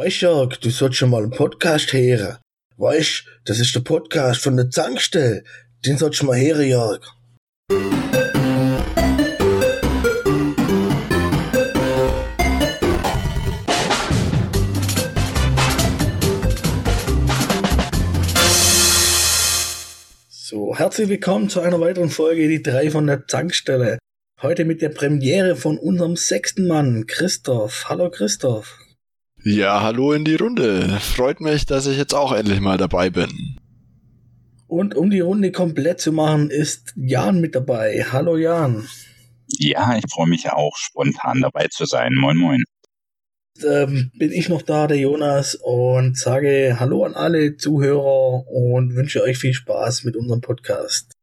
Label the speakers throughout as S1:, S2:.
S1: Weißt Jörg, du sollst schon mal einen Podcast hören. Weißt, das ist der Podcast von der Zankstelle. Den sollst du mal hören, Jörg. So, herzlich willkommen zu einer weiteren Folge, die drei von der Zankstelle. Heute mit der Premiere von unserem sechsten Mann, Christoph. Hallo Christoph.
S2: Ja, hallo in die Runde. Freut mich, dass ich jetzt auch endlich mal dabei bin.
S1: Und um die Runde komplett zu machen, ist Jan mit dabei. Hallo Jan.
S3: Ja, ich freue mich auch, spontan dabei zu sein. Moin, moin.
S1: Ähm, bin ich noch da, der Jonas, und sage Hallo an alle Zuhörer und wünsche euch viel Spaß mit unserem Podcast.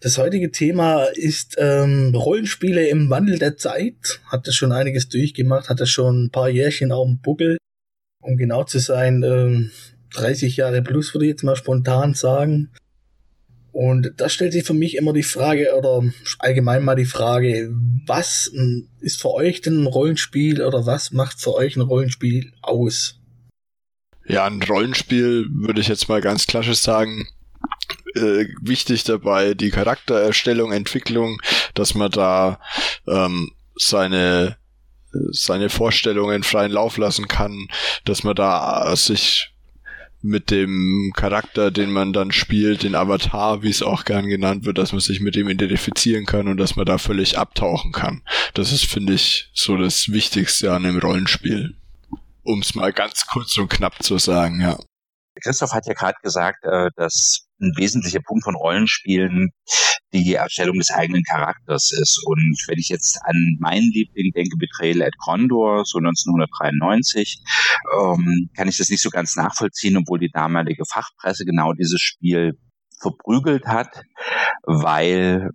S1: Das heutige Thema ist ähm, Rollenspiele im Wandel der Zeit. Hat das schon einiges durchgemacht, hat das schon ein paar Jährchen auf dem Buckel. Um genau zu sein, ähm, 30 Jahre plus würde ich jetzt mal spontan sagen. Und da stellt sich für mich immer die Frage, oder allgemein mal die Frage, was ist für euch denn ein Rollenspiel oder was macht für euch ein Rollenspiel aus?
S2: Ja, ein Rollenspiel würde ich jetzt mal ganz klassisch sagen, äh, wichtig dabei die Charaktererstellung, Entwicklung, dass man da ähm, seine seine Vorstellungen freien Lauf lassen kann, dass man da sich mit dem Charakter, den man dann spielt, den Avatar, wie es auch gern genannt wird, dass man sich mit dem identifizieren kann und dass man da völlig abtauchen kann. Das ist, finde ich, so das Wichtigste an einem Rollenspiel. Um es mal ganz kurz und knapp zu sagen, ja.
S3: Christoph hat ja gerade gesagt, äh, dass ein wesentlicher Punkt von Rollenspielen die Erstellung des eigenen Charakters ist. Und wenn ich jetzt an meinen Liebling denke, Betrayal at Condor, so 1993, ähm, kann ich das nicht so ganz nachvollziehen, obwohl die damalige Fachpresse genau dieses Spiel verprügelt hat, weil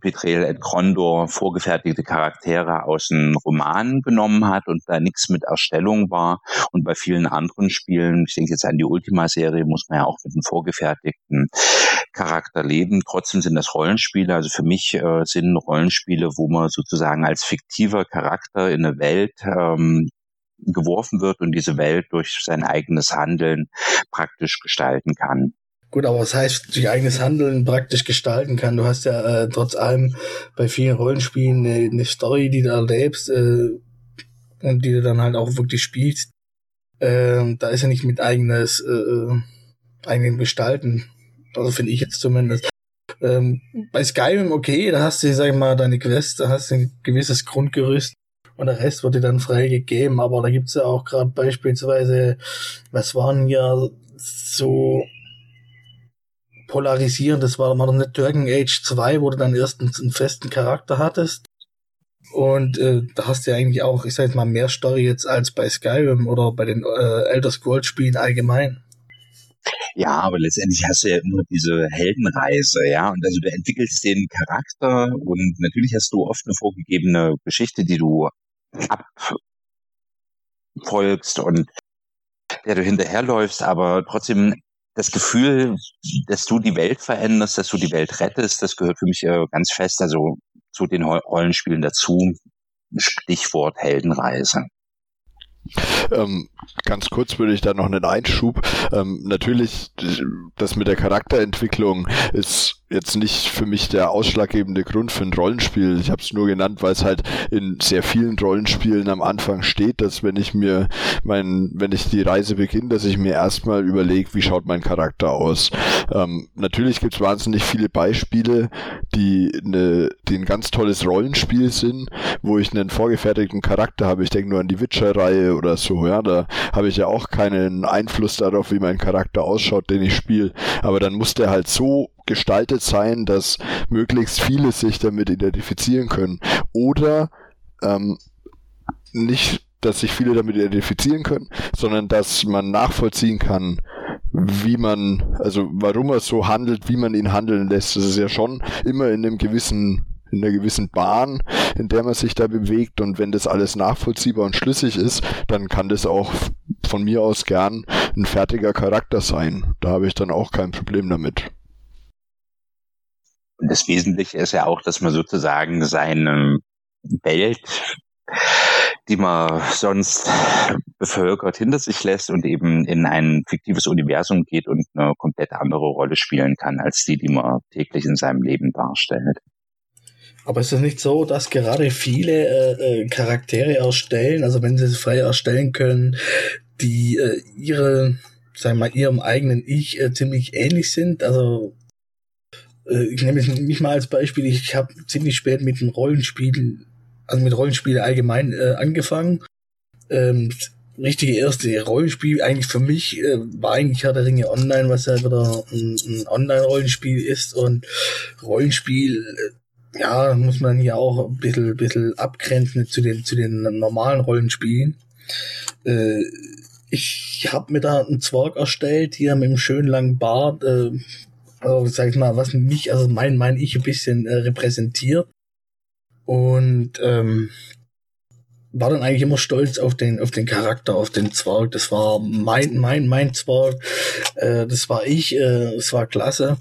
S3: Betrayal at Condor vorgefertigte Charaktere aus einem Roman genommen hat und da nichts mit Erstellung war. Und bei vielen anderen Spielen, ich denke jetzt an die Ultima-Serie, muss man ja auch mit einem vorgefertigten Charakter leben. Trotzdem sind das Rollenspiele. Also für mich äh, sind Rollenspiele, wo man sozusagen als fiktiver Charakter in eine Welt ähm, geworfen wird und diese Welt durch sein eigenes Handeln praktisch gestalten kann.
S1: Gut, aber was heißt, durch eigenes Handeln praktisch gestalten kann? Du hast ja äh, trotz allem bei vielen Rollenspielen eine, eine Story, die du erlebst äh, und die du dann halt auch wirklich spielst. Äh, da ist ja nicht mit eigenes, äh, äh, eigenen Gestalten. Also finde ich jetzt zumindest. Ähm, bei Skyrim, okay, da hast du, sag ich mal, deine Quest, da hast du ein gewisses Grundgerüst und der Rest wird dir dann freigegeben. Aber da gibt's ja auch gerade beispielsweise, was waren ja so polarisierend. Das war mal nicht Dragon Age 2, wo du dann erst einen, einen festen Charakter hattest. Und äh, da hast du ja eigentlich auch, ich sag jetzt mal, mehr Story jetzt als bei Skyrim oder bei den äh, Elder Scrolls Spielen allgemein.
S3: Ja, aber letztendlich hast du ja immer diese Heldenreise, ja, und also du entwickelst den Charakter und natürlich hast du oft eine vorgegebene Geschichte, die du abfolgst und der du hinterherläufst, aber trotzdem das Gefühl, dass du die Welt veränderst, dass du die Welt rettest, das gehört für mich äh, ganz fest, also zu den Rollenspielen dazu. Stichwort Heldenreise.
S2: Ähm, ganz kurz würde ich da noch einen Einschub. Ähm, natürlich, das mit der Charakterentwicklung ist jetzt nicht für mich der ausschlaggebende Grund für ein Rollenspiel. Ich habe es nur genannt, weil es halt in sehr vielen Rollenspielen am Anfang steht, dass wenn ich mir mein, wenn ich die Reise beginne, dass ich mir erstmal überlege, wie schaut mein Charakter aus. Ähm, natürlich gibt es wahnsinnig viele Beispiele, die, eine, die ein ganz tolles Rollenspiel sind, wo ich einen vorgefertigten Charakter habe. Ich denke nur an die Witcher-Reihe oder so, ja, da habe ich ja auch keinen Einfluss darauf, wie mein Charakter ausschaut, den ich spiele. Aber dann muss der halt so gestaltet sein, dass möglichst viele sich damit identifizieren können. Oder ähm, nicht, dass sich viele damit identifizieren können, sondern dass man nachvollziehen kann, wie man, also warum er so handelt, wie man ihn handeln lässt. Das ist ja schon immer in einem gewissen in einer gewissen Bahn, in der man sich da bewegt und wenn das alles nachvollziehbar und schlüssig ist, dann kann das auch von mir aus gern ein fertiger Charakter sein. Da habe ich dann auch kein Problem damit.
S3: Und das Wesentliche ist ja auch, dass man sozusagen seine Welt die man sonst bevölkert hinter sich lässt und eben in ein fiktives Universum geht und eine komplett andere Rolle spielen kann als die, die man täglich in seinem Leben darstellt.
S1: Aber ist es nicht so, dass gerade viele äh, äh, Charaktere erstellen, also wenn sie es frei erstellen können, die äh, ihre, sagen wir mal, ihrem eigenen Ich äh, ziemlich ähnlich sind? Also ich nehme mich mal als Beispiel, ich habe ziemlich spät mit dem Rollenspiel, also mit Rollenspielen allgemein äh, angefangen. Ähm, richtige erste Rollenspiel eigentlich für mich äh, war eigentlich Herr der Ringe Online, was ja wieder ein, ein Online-Rollenspiel ist und Rollenspiel äh, ja, muss man hier auch ein bisschen, bisschen abgrenzen zu den, zu den normalen Rollenspielen. Äh, ich habe mir da einen Zwerg erstellt, hier mit einem schönen langen Bart, äh, also, sag ich mal, was mich, also mein, mein Ich ein bisschen äh, repräsentiert. Und ähm, war dann eigentlich immer stolz auf den, auf den Charakter, auf den Zwerg. Das war mein, mein, mein Zwerg. Äh, das war ich. Äh, war klasse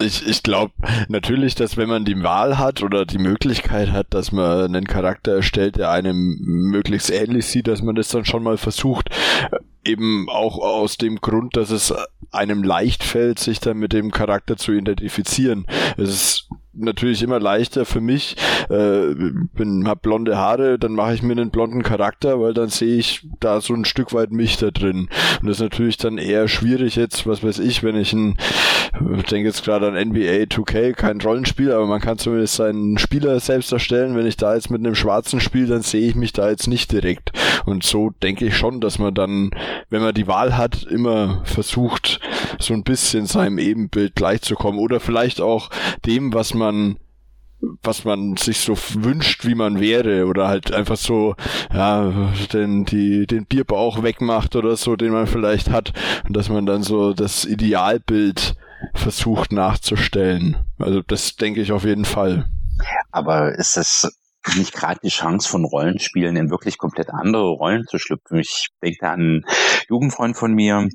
S2: ich, ich glaube natürlich, dass wenn man die Wahl hat oder die Möglichkeit hat, dass man einen Charakter erstellt, der einem möglichst ähnlich sieht, dass man das dann schon mal versucht. Eben auch aus dem Grund, dass es einem leicht fällt, sich dann mit dem Charakter zu identifizieren. Es ist natürlich immer leichter für mich. Äh, bin hab blonde Haare, dann mache ich mir einen blonden Charakter, weil dann sehe ich da so ein Stück weit mich da drin. Und das ist natürlich dann eher schwierig jetzt, was weiß ich, wenn ich ein, ich denke jetzt gerade an NBA 2K, kein Rollenspiel, aber man kann zumindest seinen Spieler selbst erstellen. Wenn ich da jetzt mit einem schwarzen spiele, dann sehe ich mich da jetzt nicht direkt. Und so denke ich schon, dass man dann, wenn man die Wahl hat, immer versucht, so ein bisschen seinem Ebenbild gleichzukommen oder vielleicht auch dem, was man was man sich so wünscht, wie man wäre oder halt einfach so ja den die den Bierbauch wegmacht oder so, den man vielleicht hat und dass man dann so das Idealbild versucht nachzustellen. Also das denke ich auf jeden Fall.
S3: Aber ist das nicht gerade die Chance von Rollenspielen in wirklich komplett andere Rollen zu schlüpfen? Ich denke an einen Jugendfreund von mir,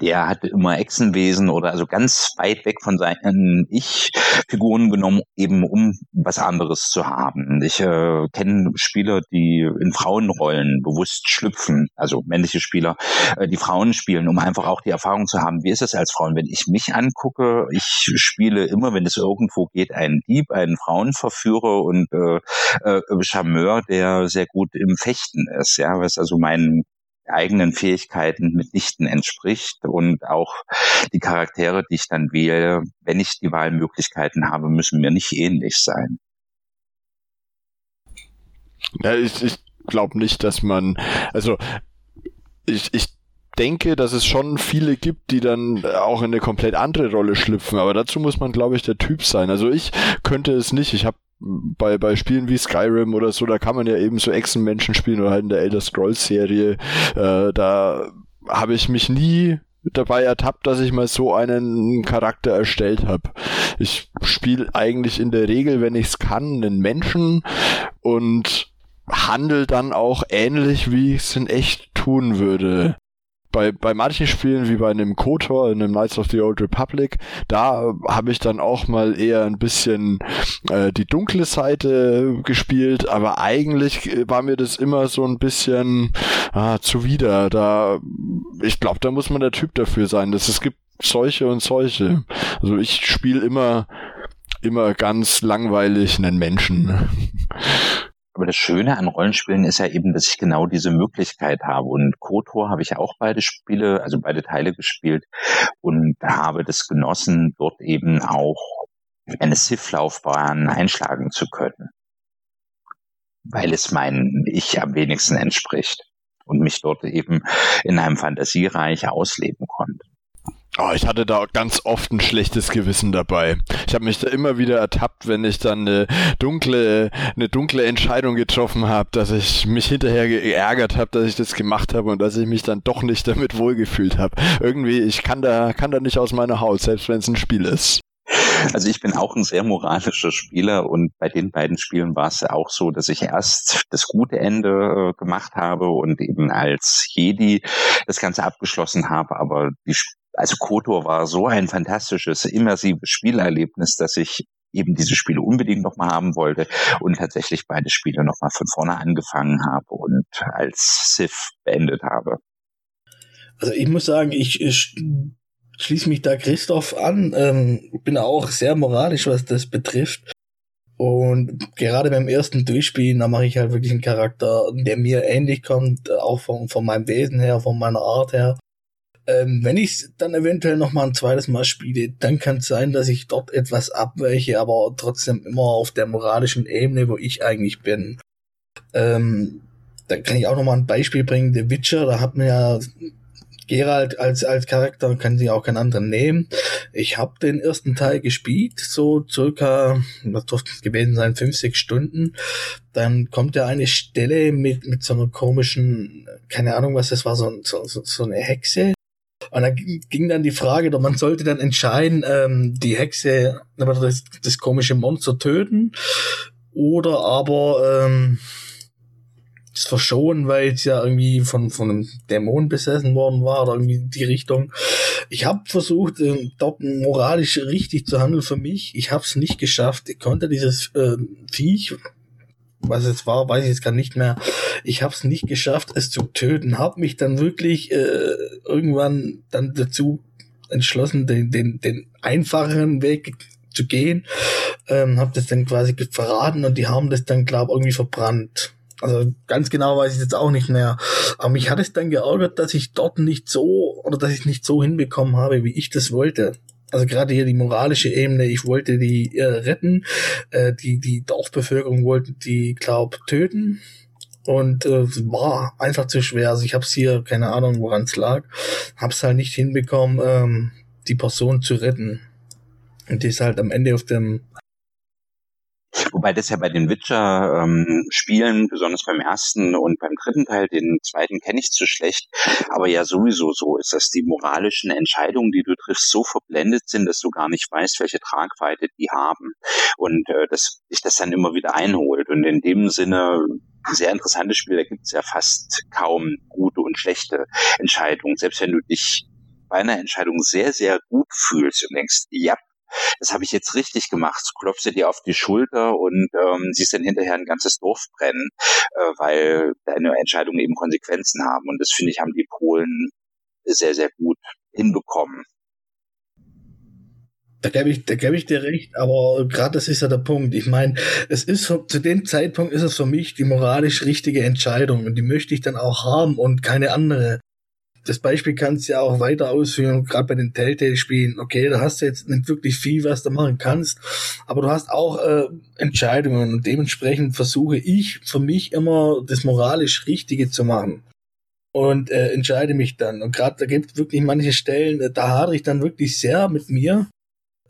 S3: der hatte immer Echsenwesen oder also ganz weit weg von seinen Ich-Figuren genommen, eben um was anderes zu haben. Ich äh, kenne Spieler, die in Frauenrollen bewusst schlüpfen, also männliche Spieler, äh, die Frauen spielen, um einfach auch die Erfahrung zu haben, wie ist es als Frauen. Wenn ich mich angucke, ich spiele immer, wenn es irgendwo geht, einen Dieb, einen Frauenverführer und äh, äh, Charmeur, der sehr gut im Fechten ist, ja, was also mein eigenen Fähigkeiten mitnichten entspricht und auch die Charaktere, die ich dann wähle, wenn ich die Wahlmöglichkeiten habe, müssen mir nicht ähnlich sein.
S2: Ja, ich, ich glaube nicht, dass man, also ich, ich denke, dass es schon viele gibt, die dann auch in eine komplett andere Rolle schlüpfen, aber dazu muss man, glaube ich, der Typ sein. Also ich könnte es nicht. Ich habe bei, bei Spielen wie Skyrim oder so, da kann man ja eben so Echsenmenschen spielen oder halt in der Elder Scrolls Serie. Äh, da habe ich mich nie dabei ertappt, dass ich mal so einen Charakter erstellt habe. Ich spiele eigentlich in der Regel, wenn ich es kann, einen Menschen und handel dann auch ähnlich, wie ich es in echt tun würde bei, bei manchen Spielen, wie bei einem KOTOR, in einem Knights of the Old Republic, da habe ich dann auch mal eher ein bisschen äh, die dunkle Seite gespielt, aber eigentlich äh, war mir das immer so ein bisschen ah, zuwider. Da, ich glaube, da muss man der Typ dafür sein. Dass es gibt solche und solche. Also ich spiele immer immer ganz langweilig einen Menschen.
S3: Aber das Schöne an Rollenspielen ist ja eben, dass ich genau diese Möglichkeit habe. Und KOTOR habe ich auch beide Spiele, also beide Teile gespielt und habe das genossen, dort eben auch eine Sith-Laufbahn einschlagen zu können. Weil es mein Ich am wenigsten entspricht und mich dort eben in einem Fantasiereich ausleben konnte.
S2: Oh, ich hatte da ganz oft ein schlechtes Gewissen dabei. Ich habe mich da immer wieder ertappt, wenn ich dann eine dunkle, eine dunkle Entscheidung getroffen habe, dass ich mich hinterher geärgert habe, dass ich das gemacht habe und dass ich mich dann doch nicht damit wohlgefühlt habe. Irgendwie, ich kann da, kann da nicht aus meiner Haut, selbst wenn es ein Spiel ist.
S3: Also ich bin auch ein sehr moralischer Spieler und bei den beiden Spielen war es ja auch so, dass ich erst das gute Ende äh, gemacht habe und eben als Jedi das Ganze abgeschlossen habe, aber die also Kotor war so ein fantastisches, immersives Spielerlebnis, dass ich eben diese Spiele unbedingt nochmal haben wollte und tatsächlich beide Spiele nochmal von vorne angefangen habe und als Sith beendet habe.
S1: Also ich muss sagen, ich, ich schließe mich da Christoph an, ähm, bin auch sehr moralisch, was das betrifft. Und gerade beim ersten Durchspielen, da mache ich halt wirklich einen Charakter, der mir ähnlich kommt, auch von, von meinem Wesen her, von meiner Art her. Ähm, wenn ich dann eventuell noch mal ein zweites Mal spiele, dann kann es sein, dass ich dort etwas abweiche, aber trotzdem immer auf der moralischen Ebene, wo ich eigentlich bin. Ähm, da kann ich auch noch mal ein Beispiel bringen. The Witcher, da hat man ja Geralt als, als Charakter kann sie auch keinen anderen nehmen. Ich habe den ersten Teil gespielt, so circa, was durfte es gewesen sein, fünf, sechs Stunden. Dann kommt ja eine Stelle mit, mit so einer komischen, keine Ahnung was das war, so, so, so eine Hexe. Und da ging dann die Frage, man sollte dann entscheiden, ähm, die Hexe, das, das komische Monster töten oder aber ähm, verschonen, weil es ja irgendwie von, von einem Dämon besessen worden war oder irgendwie die Richtung. Ich habe versucht, äh, dort moralisch richtig zu handeln für mich. Ich habe es nicht geschafft. Ich konnte dieses äh, Viech, was es war, weiß ich jetzt gar nicht mehr. Ich habe es nicht geschafft, es zu töten. Habe mich dann wirklich äh, irgendwann dann dazu entschlossen, den, den, den einfacheren Weg zu gehen. Ähm, habe das dann quasi verraten und die haben das dann, glaube irgendwie verbrannt. Also ganz genau weiß ich jetzt auch nicht mehr. Aber mich hat es dann geärgert, dass ich dort nicht so oder dass ich nicht so hinbekommen habe, wie ich das wollte. Also gerade hier die moralische Ebene, ich wollte die äh, retten, äh, die die Dorfbevölkerung wollte die glaub töten und äh, war einfach zu schwer. Also ich habe es hier keine Ahnung, woran es lag, habe es halt nicht hinbekommen, ähm, die Person zu retten. Und die ist halt am Ende auf dem
S3: Wobei das ja bei den Witcher-Spielen, ähm, besonders beim ersten und beim dritten Teil, den zweiten kenne ich zu schlecht, aber ja sowieso so ist, dass die moralischen Entscheidungen, die du triffst, so verblendet sind, dass du gar nicht weißt, welche Tragweite die haben. Und äh, dass dich das dann immer wieder einholt. Und in dem Sinne sehr interessantes Spiel, da gibt es ja fast kaum gute und schlechte Entscheidungen. Selbst wenn du dich bei einer Entscheidung sehr, sehr gut fühlst und denkst, ja, das habe ich jetzt richtig gemacht. Klopfst du dir auf die Schulter und ähm, siehst dann hinterher ein ganzes Dorf brennen, äh, weil deine Entscheidungen eben Konsequenzen haben. Und das finde ich, haben die Polen sehr, sehr gut hinbekommen.
S1: Da gebe ich, da gebe ich dir recht, aber gerade das ist ja der Punkt. Ich meine, es ist zu dem Zeitpunkt ist es für mich die moralisch richtige Entscheidung und die möchte ich dann auch haben und keine andere das Beispiel kannst du ja auch weiter ausführen, gerade bei den Telltale-Spielen. Okay, da hast du jetzt nicht wirklich viel, was du machen kannst, aber du hast auch äh, Entscheidungen und dementsprechend versuche ich für mich immer das moralisch Richtige zu machen und äh, entscheide mich dann. Und gerade da gibt es wirklich manche Stellen, äh, da hadere ich dann wirklich sehr mit mir,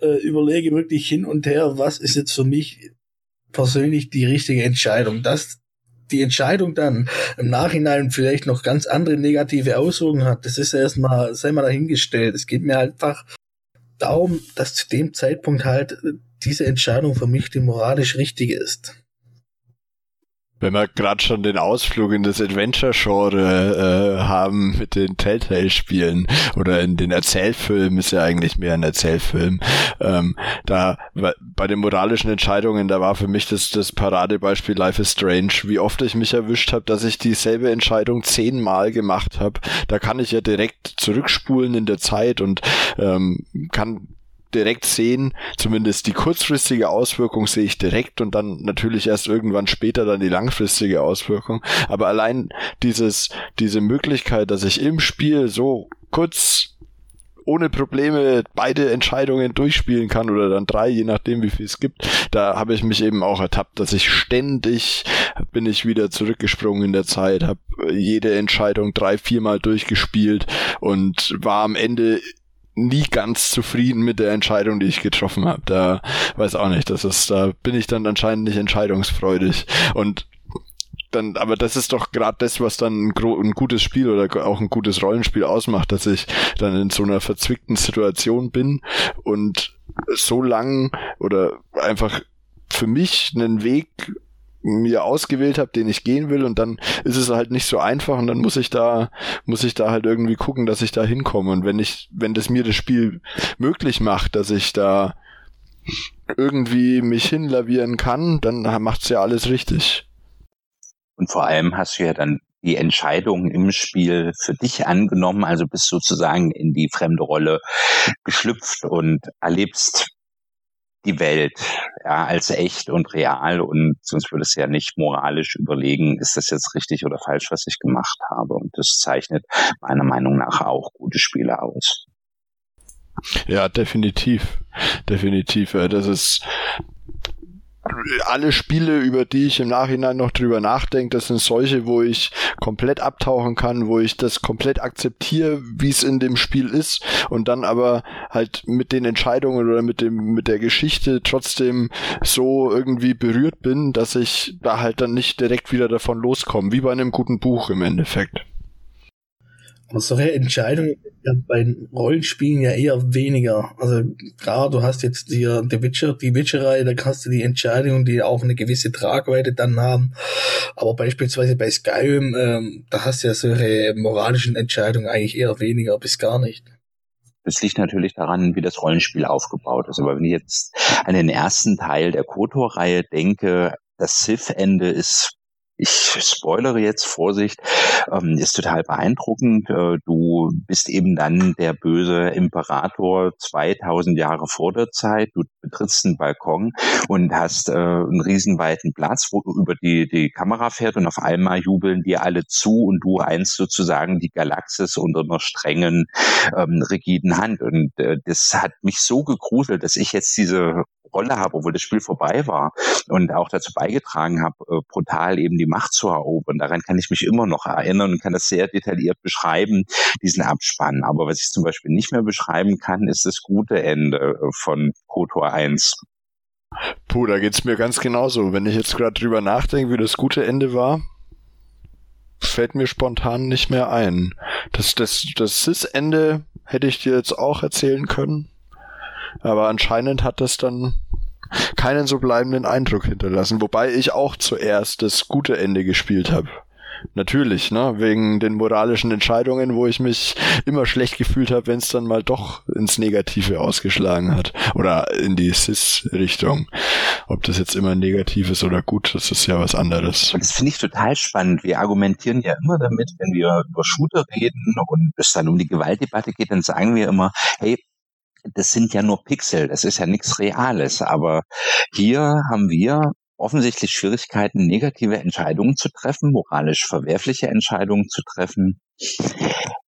S1: äh, überlege wirklich hin und her, was ist jetzt für mich persönlich die richtige Entscheidung. Das die Entscheidung dann im Nachhinein vielleicht noch ganz andere negative Auswirkungen hat, das ist ja erstmal, sei mal dahingestellt. Es geht mir einfach darum, dass zu dem Zeitpunkt halt diese Entscheidung für mich die moralisch richtige ist.
S2: Wenn wir gerade schon den Ausflug in das Adventure-Genre äh, haben mit den Telltale-Spielen oder in den Erzählfilmen, ist ja eigentlich mehr ein Erzählfilm. Ähm, da bei den moralischen Entscheidungen, da war für mich das, das Paradebeispiel Life is Strange, wie oft ich mich erwischt habe, dass ich dieselbe Entscheidung zehnmal gemacht habe. Da kann ich ja direkt zurückspulen in der Zeit und ähm, kann direkt sehen, zumindest die kurzfristige Auswirkung sehe ich direkt und dann natürlich erst irgendwann später dann die langfristige Auswirkung. Aber allein dieses, diese Möglichkeit, dass ich im Spiel so kurz ohne Probleme beide Entscheidungen durchspielen kann oder dann drei, je nachdem wie viel es gibt. Da habe ich mich eben auch ertappt, dass ich ständig bin ich wieder zurückgesprungen in der Zeit, habe jede Entscheidung drei, viermal durchgespielt und war am Ende nie ganz zufrieden mit der Entscheidung, die ich getroffen habe. Da weiß auch nicht, das ist, da bin ich dann anscheinend nicht entscheidungsfreudig. Und dann, aber das ist doch gerade das, was dann ein, ein, gutes Spiel oder auch ein gutes Rollenspiel ausmacht, dass ich dann in so einer verzwickten Situation bin und so lang oder einfach für mich einen Weg mir ausgewählt habe, den ich gehen will und dann ist es halt nicht so einfach und dann muss ich da muss ich da halt irgendwie gucken, dass ich da hinkomme und wenn ich wenn das mir das Spiel möglich macht, dass ich da irgendwie mich hinlavieren kann, dann macht's ja alles richtig.
S3: Und vor allem hast du ja dann die Entscheidung im Spiel für dich angenommen, also bist sozusagen in die fremde Rolle geschlüpft und erlebst die Welt ja, als echt und real und sonst würde es ja nicht moralisch überlegen, ist das jetzt richtig oder falsch, was ich gemacht habe. Und das zeichnet meiner Meinung nach auch gute Spiele aus.
S2: Ja, definitiv. Definitiv. Das ist alle Spiele, über die ich im Nachhinein noch drüber nachdenke, das sind solche, wo ich komplett abtauchen kann, wo ich das komplett akzeptiere, wie es in dem Spiel ist und dann aber halt mit den Entscheidungen oder mit dem mit der Geschichte trotzdem so irgendwie berührt bin, dass ich da halt dann nicht direkt wieder davon loskomme, wie bei einem guten Buch im Endeffekt.
S1: Aber solche Entscheidungen ja bei Rollenspielen ja eher weniger. Also klar, du hast jetzt hier The Witcher, die Witcherei, da hast du die Entscheidungen, die auch eine gewisse Tragweite dann haben. Aber beispielsweise bei Skyrim, ähm, da hast du ja solche moralischen Entscheidungen eigentlich eher weniger bis gar nicht.
S3: Das liegt natürlich daran, wie das Rollenspiel aufgebaut ist. Aber wenn ich jetzt an den ersten Teil der KOTOR-Reihe denke, das Sith-Ende ist ich spoilere jetzt, Vorsicht, ähm, ist total beeindruckend. Äh, du bist eben dann der böse Imperator 2000 Jahre vor der Zeit. Du betrittst einen Balkon und hast äh, einen riesenweiten Platz, wo über die, die Kamera fährt und auf einmal jubeln dir alle zu und du einst sozusagen die Galaxis unter einer strengen, ähm, rigiden Hand. Und äh, das hat mich so gegruselt, dass ich jetzt diese Rolle habe, obwohl das Spiel vorbei war und auch dazu beigetragen habe, äh, brutal eben die Macht zu erobern. Daran kann ich mich immer noch erinnern und kann das sehr detailliert beschreiben, diesen Abspann. Aber was ich zum Beispiel nicht mehr beschreiben kann, ist das gute Ende äh, von KOTOR 1.
S2: Puh, da geht's mir ganz genauso. Wenn ich jetzt gerade drüber nachdenke, wie das gute Ende war, fällt mir spontan nicht mehr ein. Das, das, das Sis-Ende hätte ich dir jetzt auch erzählen können. Aber anscheinend hat das dann keinen so bleibenden Eindruck hinterlassen, wobei ich auch zuerst das gute Ende gespielt habe. Natürlich, ne, wegen den moralischen Entscheidungen, wo ich mich immer schlecht gefühlt habe, wenn es dann mal doch ins Negative ausgeschlagen hat oder in die Cis-Richtung. Ob das jetzt immer negativ ist oder gut, das ist ja was anderes.
S3: Und das finde ich total spannend. Wir argumentieren ja immer damit, wenn wir über Shooter reden und es dann um die Gewaltdebatte geht, dann sagen wir immer, hey, das sind ja nur Pixel, das ist ja nichts Reales. Aber hier haben wir offensichtlich Schwierigkeiten, negative Entscheidungen zu treffen, moralisch verwerfliche Entscheidungen zu treffen,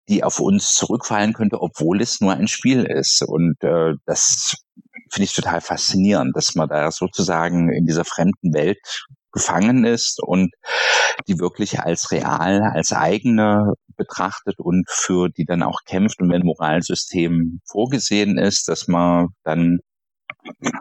S3: die auf uns zurückfallen könnte, obwohl es nur ein Spiel ist. Und äh, das finde ich total faszinierend, dass man da sozusagen in dieser fremden Welt gefangen ist und die wirklich als real, als eigene betrachtet und für die dann auch kämpft. Und wenn Moralsystem vorgesehen ist, dass man dann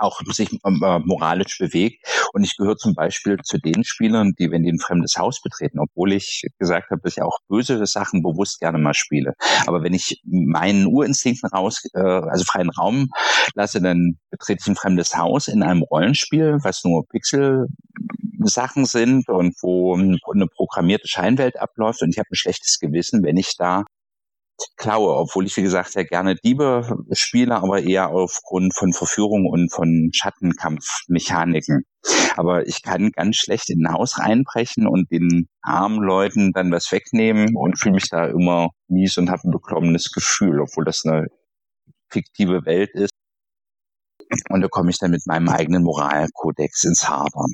S3: auch sich äh, moralisch bewegt. Und ich gehöre zum Beispiel zu den Spielern, die, wenn die ein fremdes Haus betreten, obwohl ich gesagt habe, dass ich auch böse Sachen bewusst gerne mal spiele. Aber wenn ich meinen Urinstinkten raus, äh, also freien Raum lasse, dann betrete ich ein fremdes Haus in einem Rollenspiel, was nur Pixel Sachen sind und wo eine programmierte Scheinwelt abläuft und ich habe ein schlechtes Gewissen, wenn ich da klaue, obwohl ich, wie gesagt, sehr gerne Diebe spiele, aber eher aufgrund von Verführung und von Schattenkampfmechaniken. Aber ich kann ganz schlecht in ein Haus reinbrechen und den armen Leuten dann was wegnehmen und fühle mich da immer mies und habe ein beklommenes Gefühl, obwohl das eine fiktive Welt ist. Und da komme ich dann mit meinem eigenen Moralkodex ins Hadern.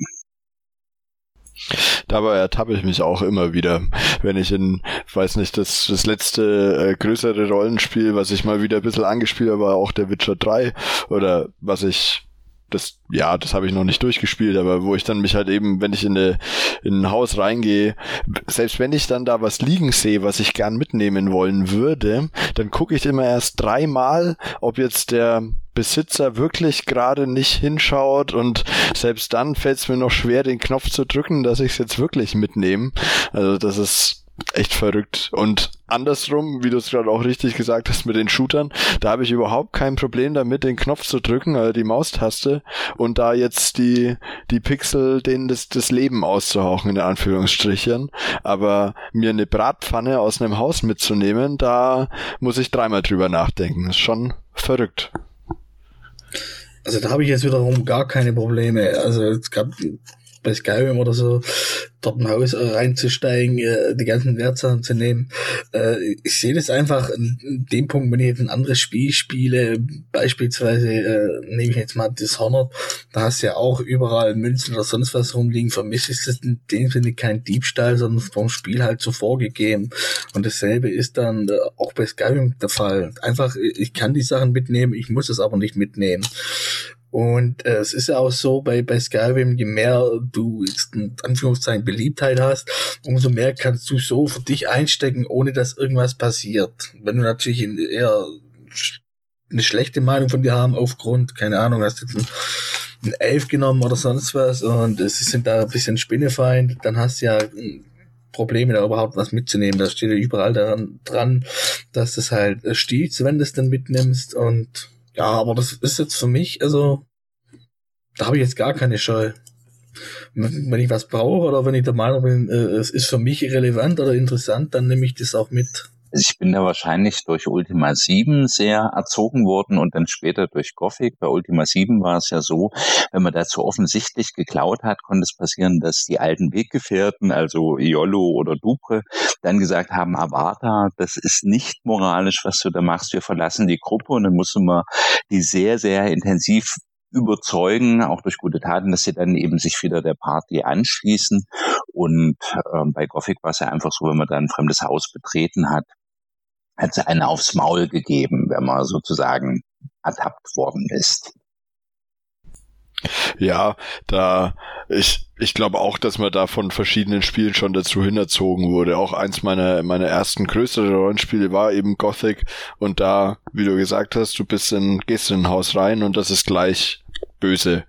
S2: Dabei ertappe ich mich auch immer wieder, wenn ich in, weiß nicht, das, das letzte äh, größere Rollenspiel, was ich mal wieder ein bisschen angespielt habe, war auch der Witcher 3 oder was ich das, ja, das habe ich noch nicht durchgespielt, aber wo ich dann mich halt eben, wenn ich in, eine, in ein Haus reingehe, selbst wenn ich dann da was liegen sehe, was ich gern mitnehmen wollen würde, dann gucke ich immer erst dreimal, ob jetzt der Besitzer wirklich gerade nicht hinschaut und selbst dann fällt es mir noch schwer, den Knopf zu drücken, dass ich es jetzt wirklich mitnehme. Also das ist echt verrückt. Und andersrum, wie du es gerade auch richtig gesagt hast mit den Shootern, da habe ich überhaupt kein Problem damit, den Knopf zu drücken, also die Maustaste, und da jetzt die, die Pixel denen das, das Leben auszuhauchen, in Anführungsstrichen. Aber mir eine Bratpfanne aus einem Haus mitzunehmen, da muss ich dreimal drüber nachdenken. Das ist schon verrückt.
S1: Also da habe ich jetzt wiederum gar keine Probleme. Also es gab bei Skyrim oder so, dort ein Haus reinzusteigen, äh, die ganzen Wertsachen zu nehmen. Äh, ich sehe das einfach in dem Punkt, wenn ich jetzt ein anderes Spiel spiele, beispielsweise äh, nehme ich jetzt mal Dishonored, da hast du ja auch überall Münzen oder sonst was rumliegen. Für mich ist das in dem Sinne kein Diebstahl, sondern vom Spiel halt so vorgegeben. Und dasselbe ist dann auch bei Skyrim der Fall. Einfach, ich kann die Sachen mitnehmen, ich muss es aber nicht mitnehmen. Und äh, es ist ja auch so bei, bei Skyrim, je mehr du in Anführungszeichen Beliebtheit hast, umso mehr kannst du so für dich einstecken, ohne dass irgendwas passiert. Wenn du natürlich eher eine schlechte Meinung von dir haben aufgrund, keine Ahnung, hast jetzt ein, ein Elf genommen oder sonst was und es sind da ein bisschen Spinnefeind, dann hast du ja Probleme, da überhaupt was mitzunehmen. Da steht ja überall daran dran, dass das halt stiehlst, wenn du es dann mitnimmst und ja, aber das ist jetzt für mich, also, da habe ich jetzt gar keine Scheu. Wenn ich was brauche oder wenn ich der Meinung bin, äh, es ist für mich relevant oder interessant, dann nehme ich das auch mit.
S3: Ich bin da wahrscheinlich durch Ultima 7 sehr erzogen worden und dann später durch Gothic. Bei Ultima 7 war es ja so, wenn man dazu offensichtlich geklaut hat, konnte es passieren, dass die alten Weggefährten, also Iolo oder Dupre, dann gesagt haben, Avata, das ist nicht moralisch, was du da machst, wir verlassen die Gruppe und dann musste man die sehr, sehr intensiv überzeugen, auch durch gute Taten, dass sie dann eben sich wieder der Party anschließen. Und ähm, bei Gothic war es ja einfach so, wenn man dann ein fremdes Haus betreten hat, hat sie eine aufs Maul gegeben, wenn man sozusagen ertappt worden ist.
S2: Ja, da ich ich glaube auch, dass man da von verschiedenen Spielen schon dazu hinerzogen wurde. Auch eins meiner meiner ersten größeren Rollenspiele war eben Gothic und da, wie du gesagt hast, du bist in gehst in ein Haus rein und das ist gleich böse.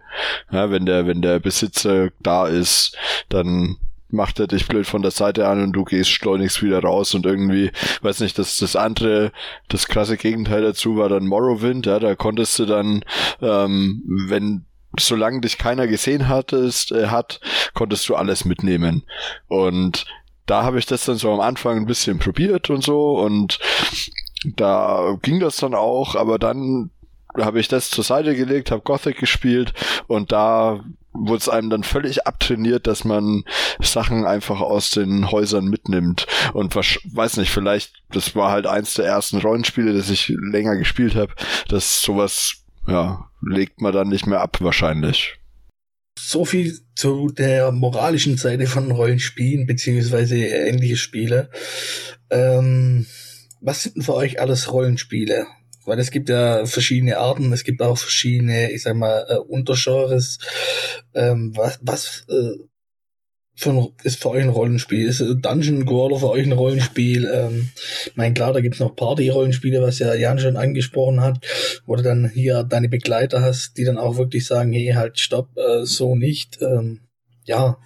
S2: Ja, wenn der wenn der Besitzer da ist, dann macht er dich blöd von der Seite an und du gehst schleunigst wieder raus und irgendwie, weiß nicht, das, das andere, das krasse Gegenteil dazu war dann Morrowind, ja, da konntest du dann, ähm, wenn solange dich keiner gesehen hattest, äh, hat, konntest du alles mitnehmen. Und da habe ich das dann so am Anfang ein bisschen probiert und so und da ging das dann auch, aber dann habe ich das zur Seite gelegt, habe Gothic gespielt und da wurde es einem dann völlig abtrainiert, dass man Sachen einfach aus den Häusern mitnimmt. Und was, weiß nicht, vielleicht, das war halt eins der ersten Rollenspiele, das ich länger gespielt habe, dass sowas, ja, legt man dann nicht mehr ab wahrscheinlich.
S1: So viel zu der moralischen Seite von Rollenspielen beziehungsweise ähnliche Spiele. Ähm, was sind denn für euch alles Rollenspiele? Weil es gibt ja verschiedene Arten, es gibt auch verschiedene, ich sag mal, äh, Untergenres. Ähm, was was äh, ein, ist für euch ein Rollenspiel? Ist Dungeon Crawler für euch ein Rollenspiel? Ähm, mein klar, da gibt's noch Party-Rollenspiele, was ja Jan schon angesprochen hat, wo du dann hier deine Begleiter hast, die dann auch wirklich sagen, hey, halt, stopp, äh, so nicht. Ähm, ja,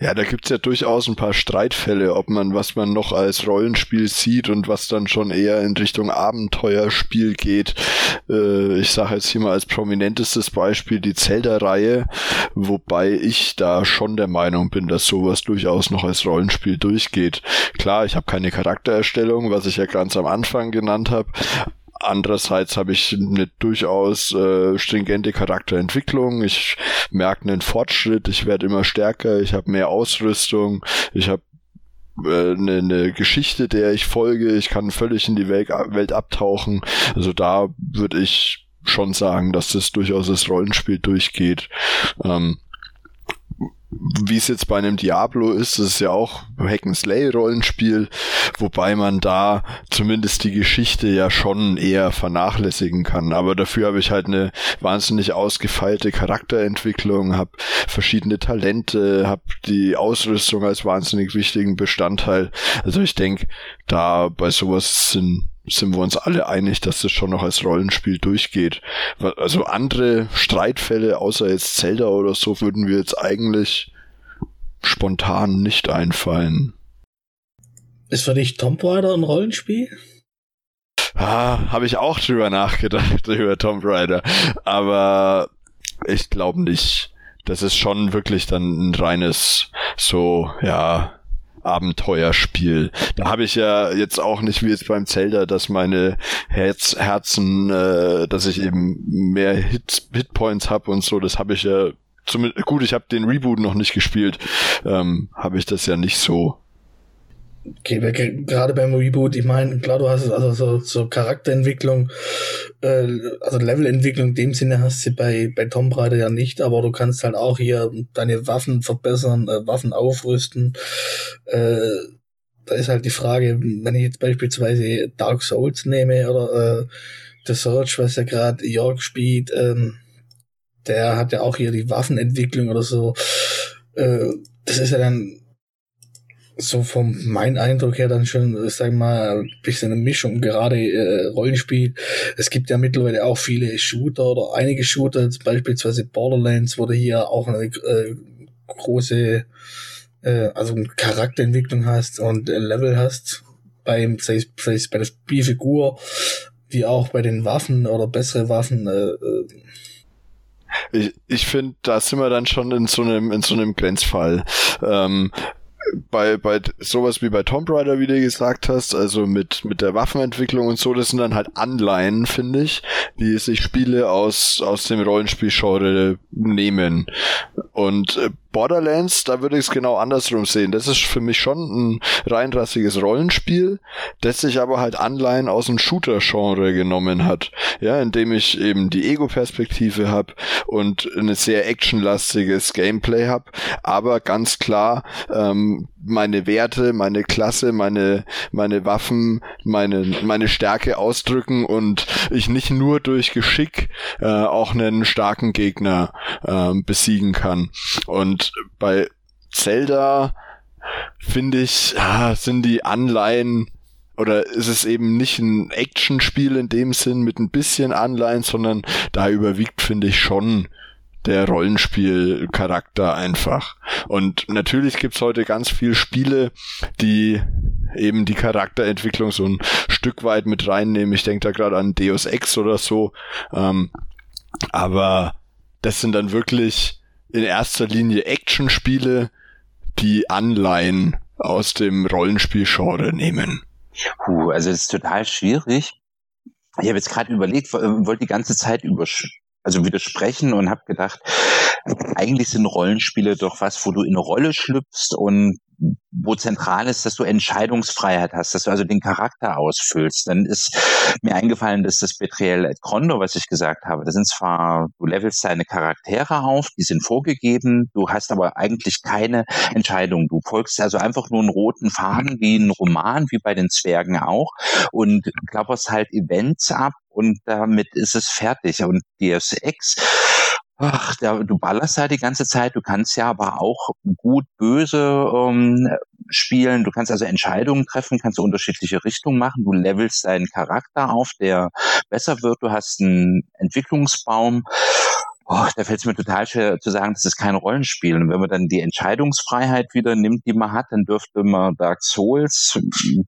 S2: ja, da gibt's ja durchaus ein paar Streitfälle, ob man, was man noch als Rollenspiel sieht und was dann schon eher in Richtung Abenteuerspiel geht. Äh, ich sage jetzt hier mal als prominentestes Beispiel die Zelda-Reihe, wobei ich da schon der Meinung bin, dass sowas durchaus noch als Rollenspiel durchgeht. Klar, ich habe keine Charaktererstellung, was ich ja ganz am Anfang genannt habe, Andererseits habe ich eine durchaus äh, stringente Charakterentwicklung. Ich merke einen Fortschritt, ich werde immer stärker, ich habe mehr Ausrüstung, ich habe äh, eine, eine Geschichte, der ich folge, ich kann völlig in die Welt, Welt abtauchen. Also da würde ich schon sagen, dass das durchaus das Rollenspiel durchgeht. Ähm, wie es jetzt bei einem Diablo ist, das ist ja auch Hack-and-Slay-Rollenspiel, wobei man da zumindest die Geschichte ja schon eher vernachlässigen kann. Aber dafür habe ich halt eine wahnsinnig ausgefeilte Charakterentwicklung, habe verschiedene Talente, habe die Ausrüstung als wahnsinnig wichtigen Bestandteil. Also ich denke, da bei sowas sind sind wir uns alle einig, dass das schon noch als Rollenspiel durchgeht. Also andere Streitfälle, außer jetzt Zelda oder so, würden wir jetzt eigentlich spontan nicht einfallen.
S1: Ist für dich Tomb Raider ein Rollenspiel?
S2: Ah, habe ich auch drüber nachgedacht, über Tomb Raider. Aber ich glaube nicht. Das ist schon wirklich dann ein reines, so, ja, Abenteuerspiel. Da habe ich ja jetzt auch nicht wie jetzt beim Zelda, dass meine Herz, Herzen, äh, dass ich eben mehr Hit, Hitpoints habe und so. Das habe ich ja zumindest gut. Ich habe den Reboot noch nicht gespielt, ähm, habe ich das ja nicht so.
S1: Okay, gerade beim Reboot, ich meine, klar, du hast also so, so Charakterentwicklung, äh, also Levelentwicklung in dem Sinne hast du bei, bei Tomb Raider ja nicht, aber du kannst halt auch hier deine Waffen verbessern, äh, Waffen aufrüsten. Äh, da ist halt die Frage, wenn ich jetzt beispielsweise Dark Souls nehme oder äh, The Search, was ja gerade York spielt, ähm, der hat ja auch hier die Waffenentwicklung oder so. Äh, das ist ja dann so vom mein Eindruck her dann schon, sag mal, ein bisschen eine Mischung, gerade äh, Rollenspiel. Es gibt ja mittlerweile auch viele Shooter oder einige Shooter, beispielsweise Borderlands, du hier auch eine äh, große, äh, also Charakterentwicklung hast und äh, Level hast beim, sei es, sei es bei der Spielfigur, wie auch bei den Waffen oder bessere Waffen. Äh, äh
S2: ich, ich finde, da sind wir dann schon in so einem, in so einem Grenzfall. Ähm, bei, bei sowas wie bei Tomb Raider, wie du gesagt hast, also mit, mit der Waffenentwicklung und so, das sind dann halt Anleihen, finde ich, die sich Spiele aus, aus dem Rollenspielgenre nehmen. Und äh, Borderlands, da würde ich es genau andersrum sehen. Das ist für mich schon ein reinrassiges Rollenspiel, das sich aber halt Anleihen aus dem Shooter-Genre genommen hat. Ja, indem ich eben die Ego-Perspektive habe und eine sehr actionlastiges Gameplay habe, aber ganz klar ähm, meine Werte, meine Klasse, meine, meine Waffen, meine, meine Stärke ausdrücken und ich nicht nur durch Geschick äh, auch einen starken Gegner äh, besiegen kann. Und bei Zelda finde ich, ja, sind die Anleihen oder ist es eben nicht ein Actionspiel in dem Sinn mit ein bisschen Anleihen, sondern da überwiegt, finde ich, schon der Rollenspielcharakter einfach. Und natürlich gibt's heute ganz viel Spiele, die eben die Charakterentwicklung so ein Stück weit mit reinnehmen. Ich denke da gerade an Deus Ex oder so. Ähm, aber das sind dann wirklich in erster Linie Actionspiele, die Anleihen aus dem Rollenspielgenre nehmen.
S3: Puh, also es ist total schwierig. Ich habe jetzt gerade überlegt, wollte die ganze Zeit über also widersprechen und habe gedacht, eigentlich sind Rollenspiele doch was, wo du in eine Rolle schlüpfst und wo zentral ist, dass du Entscheidungsfreiheit hast, dass du also den Charakter ausfüllst. Dann ist mir eingefallen, dass das Betrayal at Condo, was ich gesagt habe, das sind zwar, du levelst deine Charaktere auf, die sind vorgegeben, du hast aber eigentlich keine Entscheidung. Du folgst also einfach nur einen roten Faden wie ein Roman, wie bei den Zwergen auch und klapperst halt Events ab und damit ist es fertig. Und DSX ach, der, du ballerst halt die ganze Zeit, du kannst ja aber auch gut böse ähm, spielen, du kannst also Entscheidungen treffen, kannst unterschiedliche Richtungen machen, du levelst deinen Charakter auf, der besser wird, du hast einen Entwicklungsbaum oh, da fällt es mir total schwer zu sagen, das ist kein Rollenspiel. Und wenn man dann die Entscheidungsfreiheit wieder nimmt, die man hat, dann dürfte man Dark Souls,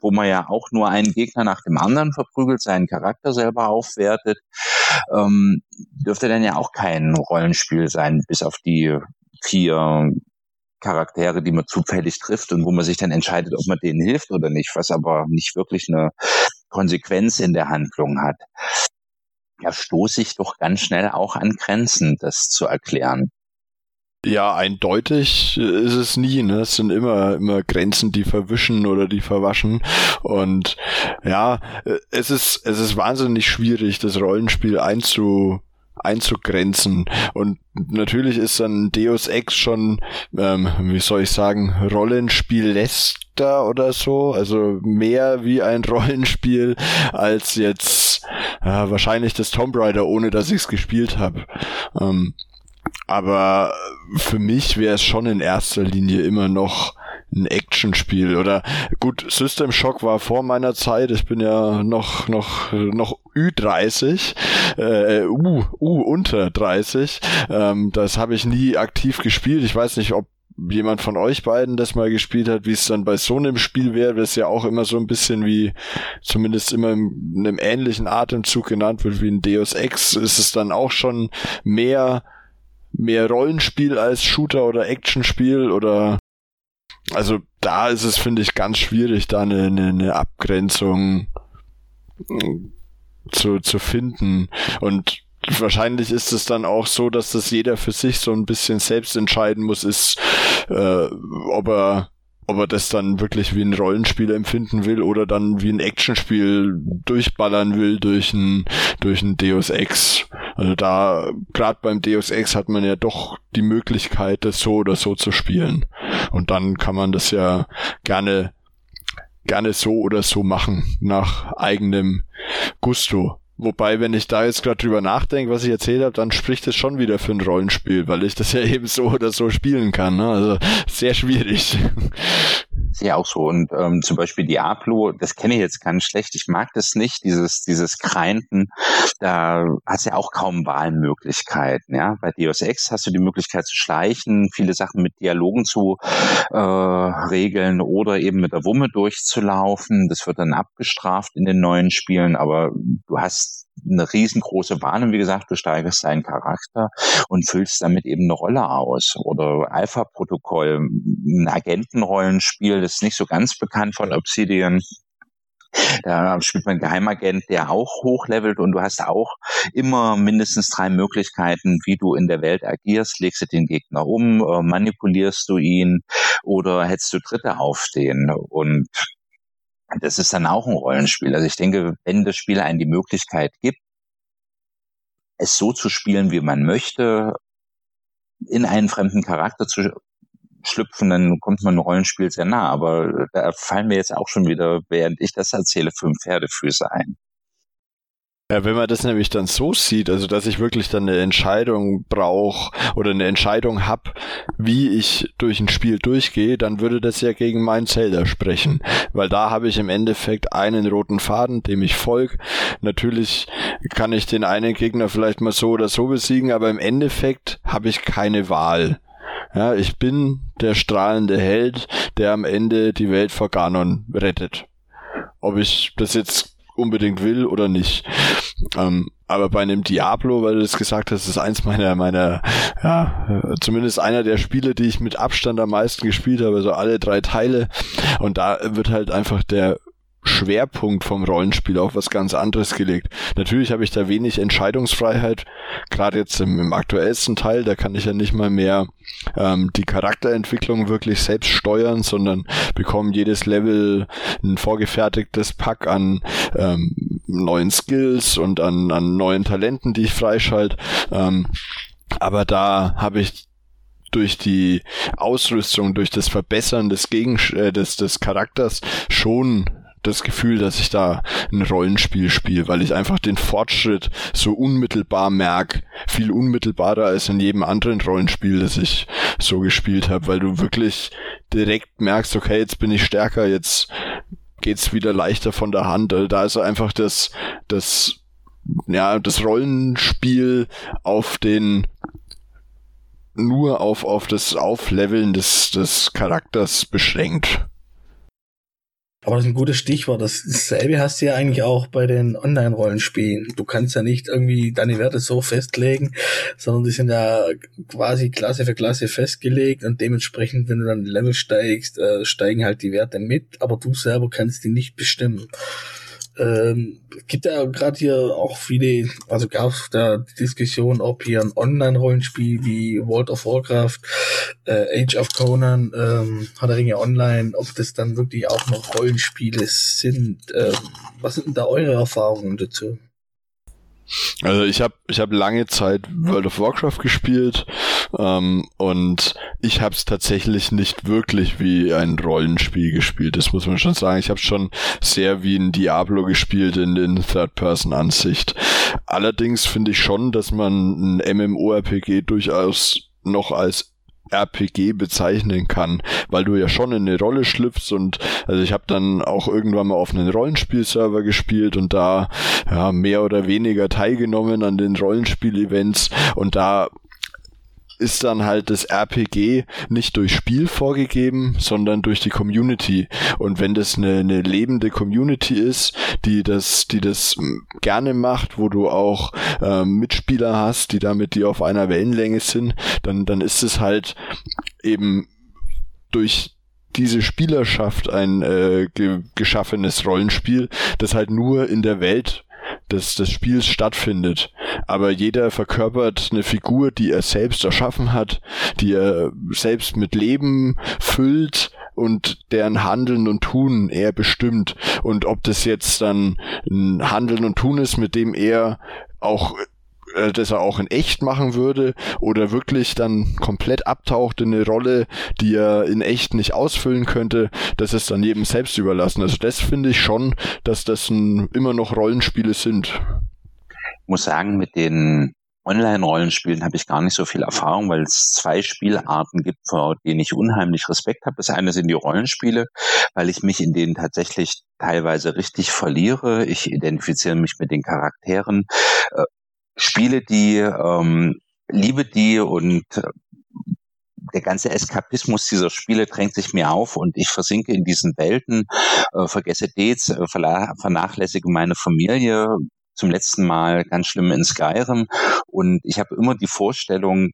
S3: wo man ja auch nur einen Gegner nach dem anderen verprügelt, seinen Charakter selber aufwertet, ähm, dürfte dann ja auch kein Rollenspiel sein, bis auf die vier Charaktere, die man zufällig trifft und wo man sich dann entscheidet, ob man denen hilft oder nicht, was aber nicht wirklich eine Konsequenz in der Handlung hat ja, stoße ich doch ganz schnell auch an Grenzen, das zu erklären.
S2: Ja, eindeutig ist es nie. Ne? Es sind immer immer Grenzen, die verwischen oder die verwaschen. Und ja, es ist es ist wahnsinnig schwierig, das Rollenspiel einzu einzugrenzen. Und natürlich ist dann Deus Ex schon, ähm, wie soll ich sagen, Rollenspiel lässt oder so, also mehr wie ein Rollenspiel als jetzt äh, wahrscheinlich das Tomb Raider, ohne dass ich es gespielt habe. Ähm, aber für mich wäre es schon in erster Linie immer noch ein Actionspiel. Oder gut System Shock war vor meiner Zeit. Ich bin ja noch noch noch Ü30 äh, U, U unter 30 ähm, das habe ich nie aktiv gespielt. Ich weiß nicht ob jemand von euch beiden das mal gespielt hat, wie es dann bei so einem Spiel wäre, das ja auch immer so ein bisschen wie, zumindest immer in einem ähnlichen Atemzug genannt wird wie ein Deus Ex, ist es dann auch schon mehr, mehr Rollenspiel als Shooter oder Actionspiel oder also da ist es, finde ich, ganz schwierig, da eine, eine, eine Abgrenzung zu, zu finden. Und wahrscheinlich ist es dann auch so, dass das jeder für sich so ein bisschen selbst entscheiden muss, ist, äh, ob er ob er das dann wirklich wie ein Rollenspiel empfinden will oder dann wie ein Actionspiel durchballern will durch ein durch ein Deus Ex. Also da gerade beim Deus Ex hat man ja doch die Möglichkeit, das so oder so zu spielen. Und dann kann man das ja gerne gerne so oder so machen nach eigenem Gusto. Wobei, wenn ich da jetzt gerade drüber nachdenke, was ich erzählt habe, dann spricht es schon wieder für ein Rollenspiel, weil ich das ja eben so oder so spielen kann. Ne? Also sehr schwierig.
S3: Ja, auch so. Und ähm, zum Beispiel Diablo, das kenne ich jetzt ganz schlecht. Ich mag das nicht, dieses, dieses Grinden. Da hast du ja auch kaum Wahlmöglichkeiten. Ja? Bei Deus Ex hast du die Möglichkeit zu schleichen, viele Sachen mit Dialogen zu äh, regeln oder eben mit der Wumme durchzulaufen. Das wird dann abgestraft in den neuen Spielen, aber du hast eine riesengroße Bahn und wie gesagt, du steigerst deinen Charakter und füllst damit eben eine Rolle aus. Oder Alpha-Protokoll, ein Agentenrollenspiel, das ist nicht so ganz bekannt von Obsidian. Da spielt man Geheimagent, der auch hochlevelt und du hast auch immer mindestens drei Möglichkeiten, wie du in der Welt agierst. Legst du den Gegner um, äh, manipulierst du ihn oder hältst du Dritte auf den. Und das ist dann auch ein Rollenspiel. Also ich denke, wenn das Spiel einen die Möglichkeit gibt, es so zu spielen, wie man möchte, in einen fremden Charakter zu schlüpfen, dann kommt man ein Rollenspiel sehr nah. Aber da fallen mir jetzt auch schon wieder, während ich das erzähle, fünf Pferdefüße ein.
S2: Ja, wenn man das nämlich dann so sieht, also dass ich wirklich dann eine Entscheidung brauche oder eine Entscheidung habe, wie ich durch ein Spiel durchgehe, dann würde das ja gegen mein Zelda sprechen, weil da habe ich im Endeffekt einen roten Faden, dem ich folge. Natürlich kann ich den einen Gegner vielleicht mal so oder so besiegen, aber im Endeffekt habe ich keine Wahl. Ja, ich bin der strahlende Held, der am Ende die Welt vor Ganon rettet. Ob ich das jetzt unbedingt will oder nicht. Ähm, aber bei einem Diablo, weil du das gesagt hast, ist eins meiner, meiner, ja, zumindest einer der Spiele, die ich mit Abstand am meisten gespielt habe, also alle drei Teile. Und da wird halt einfach der Schwerpunkt vom Rollenspiel auf was ganz anderes gelegt. Natürlich habe ich da wenig Entscheidungsfreiheit, gerade jetzt im, im, aktuellsten Teil, da kann ich ja nicht mal mehr ähm, die Charakterentwicklung wirklich selbst steuern, sondern bekomme jedes Level ein vorgefertigtes Pack an ähm, neuen Skills und an, an neuen Talenten, die ich freischalte. Ähm, aber da habe ich durch die Ausrüstung, durch das Verbessern des, Gegen äh, des, des Charakters schon das Gefühl, dass ich da ein Rollenspiel spiele, weil ich einfach den Fortschritt so unmittelbar merke, viel unmittelbarer als in jedem anderen Rollenspiel, das ich so gespielt habe, weil du wirklich direkt merkst, okay, jetzt bin ich stärker, jetzt geht's wieder leichter von der Hand. Da ist einfach das, das, ja, das Rollenspiel auf den nur auf, auf das Aufleveln des, des Charakters beschränkt.
S1: Aber das ist ein gutes Stichwort. Dasselbe hast du ja eigentlich auch bei den Online-Rollenspielen. Du kannst ja nicht irgendwie deine Werte so festlegen, sondern die sind ja quasi Klasse für Klasse festgelegt und dementsprechend, wenn du dann Level steigst, äh, steigen halt die Werte mit, aber du selber kannst die nicht bestimmen. Ähm, gibt ja gerade hier auch viele, also gab es da die Diskussion, ob hier ein Online-Rollenspiel wie World of Warcraft, äh, Age of Conan, ähm, hat er Ringe Online, ob das dann wirklich auch noch Rollenspiele sind. Ähm, was sind denn da eure Erfahrungen dazu?
S2: Also ich habe ich hab lange Zeit World of Warcraft gespielt ähm, und ich habe es tatsächlich nicht wirklich wie ein Rollenspiel gespielt. Das muss man schon sagen. Ich habe schon sehr wie ein Diablo gespielt in den Third-Person-Ansicht. Allerdings finde ich schon, dass man ein MMORPG durchaus noch als RPG bezeichnen kann, weil du ja schon in eine Rolle schlüpfst und also ich habe dann auch irgendwann mal auf einen Rollenspielserver gespielt und da ja mehr oder weniger teilgenommen an den Rollenspiel-Events und da ist dann halt das RPG nicht durch Spiel vorgegeben, sondern durch die Community. Und wenn das eine, eine lebende Community ist, die das, die das gerne macht, wo du auch äh, Mitspieler hast, die da mit dir auf einer Wellenlänge sind, dann, dann ist es halt eben durch diese Spielerschaft ein äh, ge geschaffenes Rollenspiel, das halt nur in der Welt des, des Spiels stattfindet. Aber jeder verkörpert eine Figur, die er selbst erschaffen hat, die er selbst mit Leben füllt und deren Handeln und Tun er bestimmt. Und ob das jetzt dann ein Handeln und Tun ist, mit dem er auch äh, das er auch in echt machen würde oder wirklich dann komplett abtaucht in eine Rolle, die er in echt nicht ausfüllen könnte, das ist dann jedem selbst überlassen. Also das finde ich schon, dass das ein, immer noch Rollenspiele sind.
S3: Ich muss sagen, mit den Online-Rollenspielen habe ich gar nicht so viel Erfahrung, weil es zwei Spielarten gibt, vor denen ich unheimlich Respekt habe. Das eine sind die Rollenspiele, weil ich mich in denen tatsächlich teilweise richtig verliere. Ich identifiziere mich mit den Charakteren. Spiele, die ähm, liebe die und äh, der ganze Eskapismus dieser Spiele drängt sich mir auf und ich versinke in diesen Welten, äh, vergesse Dates, äh, vernachlässige meine Familie, zum letzten Mal ganz schlimm in Skyrim und ich habe immer die Vorstellung,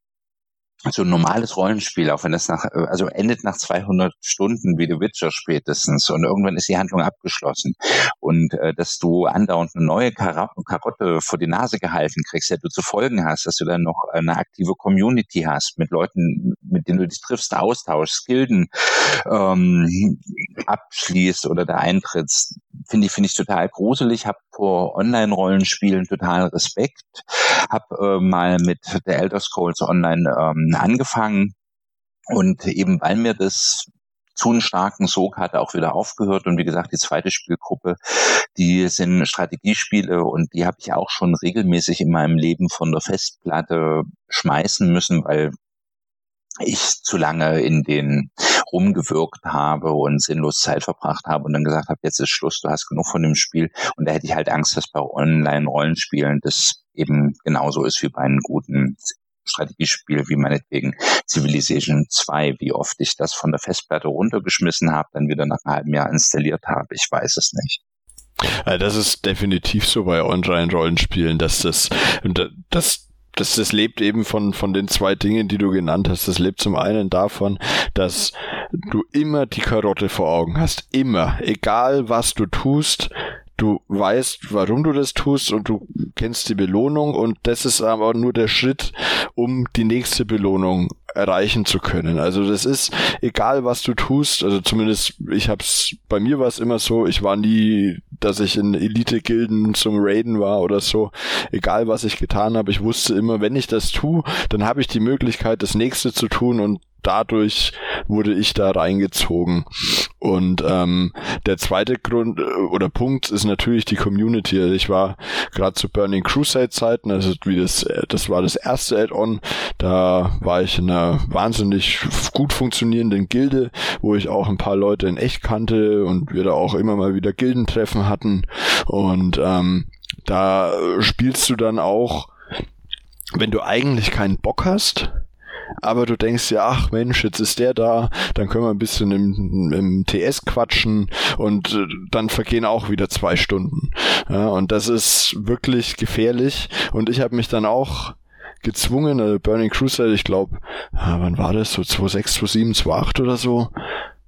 S3: so ein normales Rollenspiel, auch wenn das nach, also endet nach 200 Stunden wie The Witcher spätestens und irgendwann ist die Handlung abgeschlossen. Und äh, dass du andauernd eine neue Kar Karotte vor die Nase gehalten kriegst, der du zu folgen hast, dass du dann noch eine aktive Community hast mit Leuten, mit denen du dich triffst, austauschst, Skilden ähm, abschließt oder da eintrittst, finde ich finde ich total gruselig, habe vor Online-Rollenspielen total Respekt, habe äh, mal mit der Elder Scrolls Online ähm, angefangen und eben weil mir das zu einen starken Sog hatte, auch wieder aufgehört. Und wie gesagt, die zweite Spielgruppe, die sind Strategiespiele und die habe ich auch schon regelmäßig in meinem Leben von der Festplatte schmeißen müssen, weil ich zu lange in den rumgewirkt habe und sinnlos Zeit verbracht habe und dann gesagt habe, jetzt ist Schluss, du hast genug von dem Spiel. Und da hätte ich halt Angst, dass bei Online-Rollenspielen das eben genauso ist wie bei einem guten Strategiespiel wie meinetwegen Civilization 2, wie oft ich das von der Festplatte runtergeschmissen habe, dann wieder nach einem halben Jahr installiert habe. Ich weiß es nicht.
S2: Das ist definitiv so bei Online-Rollenspielen, dass das, das das, das lebt eben von, von den zwei Dingen, die du genannt hast. Das lebt zum einen davon, dass du immer die Karotte vor Augen hast. Immer. Egal was du tust, du weißt, warum du das tust und du kennst die Belohnung und das ist aber nur der Schritt, um die nächste Belohnung erreichen zu können. Also das ist egal, was du tust. Also zumindest ich hab's bei mir war es immer so. Ich war nie, dass ich in Elite-Gilden zum Raiden war oder so. Egal, was ich getan habe, ich wusste immer, wenn ich das tue, dann habe ich die Möglichkeit, das nächste zu tun und dadurch wurde ich da reingezogen. Und ähm, der zweite Grund äh, oder Punkt ist natürlich die Community. Also ich war gerade zu Burning Crusade Zeiten, also wie das, äh, das war das erste Add-on. Da war ich in einer wahnsinnig gut funktionierenden Gilde, wo ich auch ein paar Leute in echt kannte und wir da auch immer mal wieder Gildentreffen hatten. Und ähm, da spielst du dann auch, wenn du eigentlich keinen Bock hast, aber du denkst ja, ach Mensch, jetzt ist der da, dann können wir ein bisschen im, im TS quatschen und äh, dann vergehen auch wieder zwei Stunden. Ja, und das ist wirklich gefährlich. Und ich habe mich dann auch gezwungen, also Burning Crusade, ich glaube, ja, wann war das, so 2006, 2007, 2008 oder so,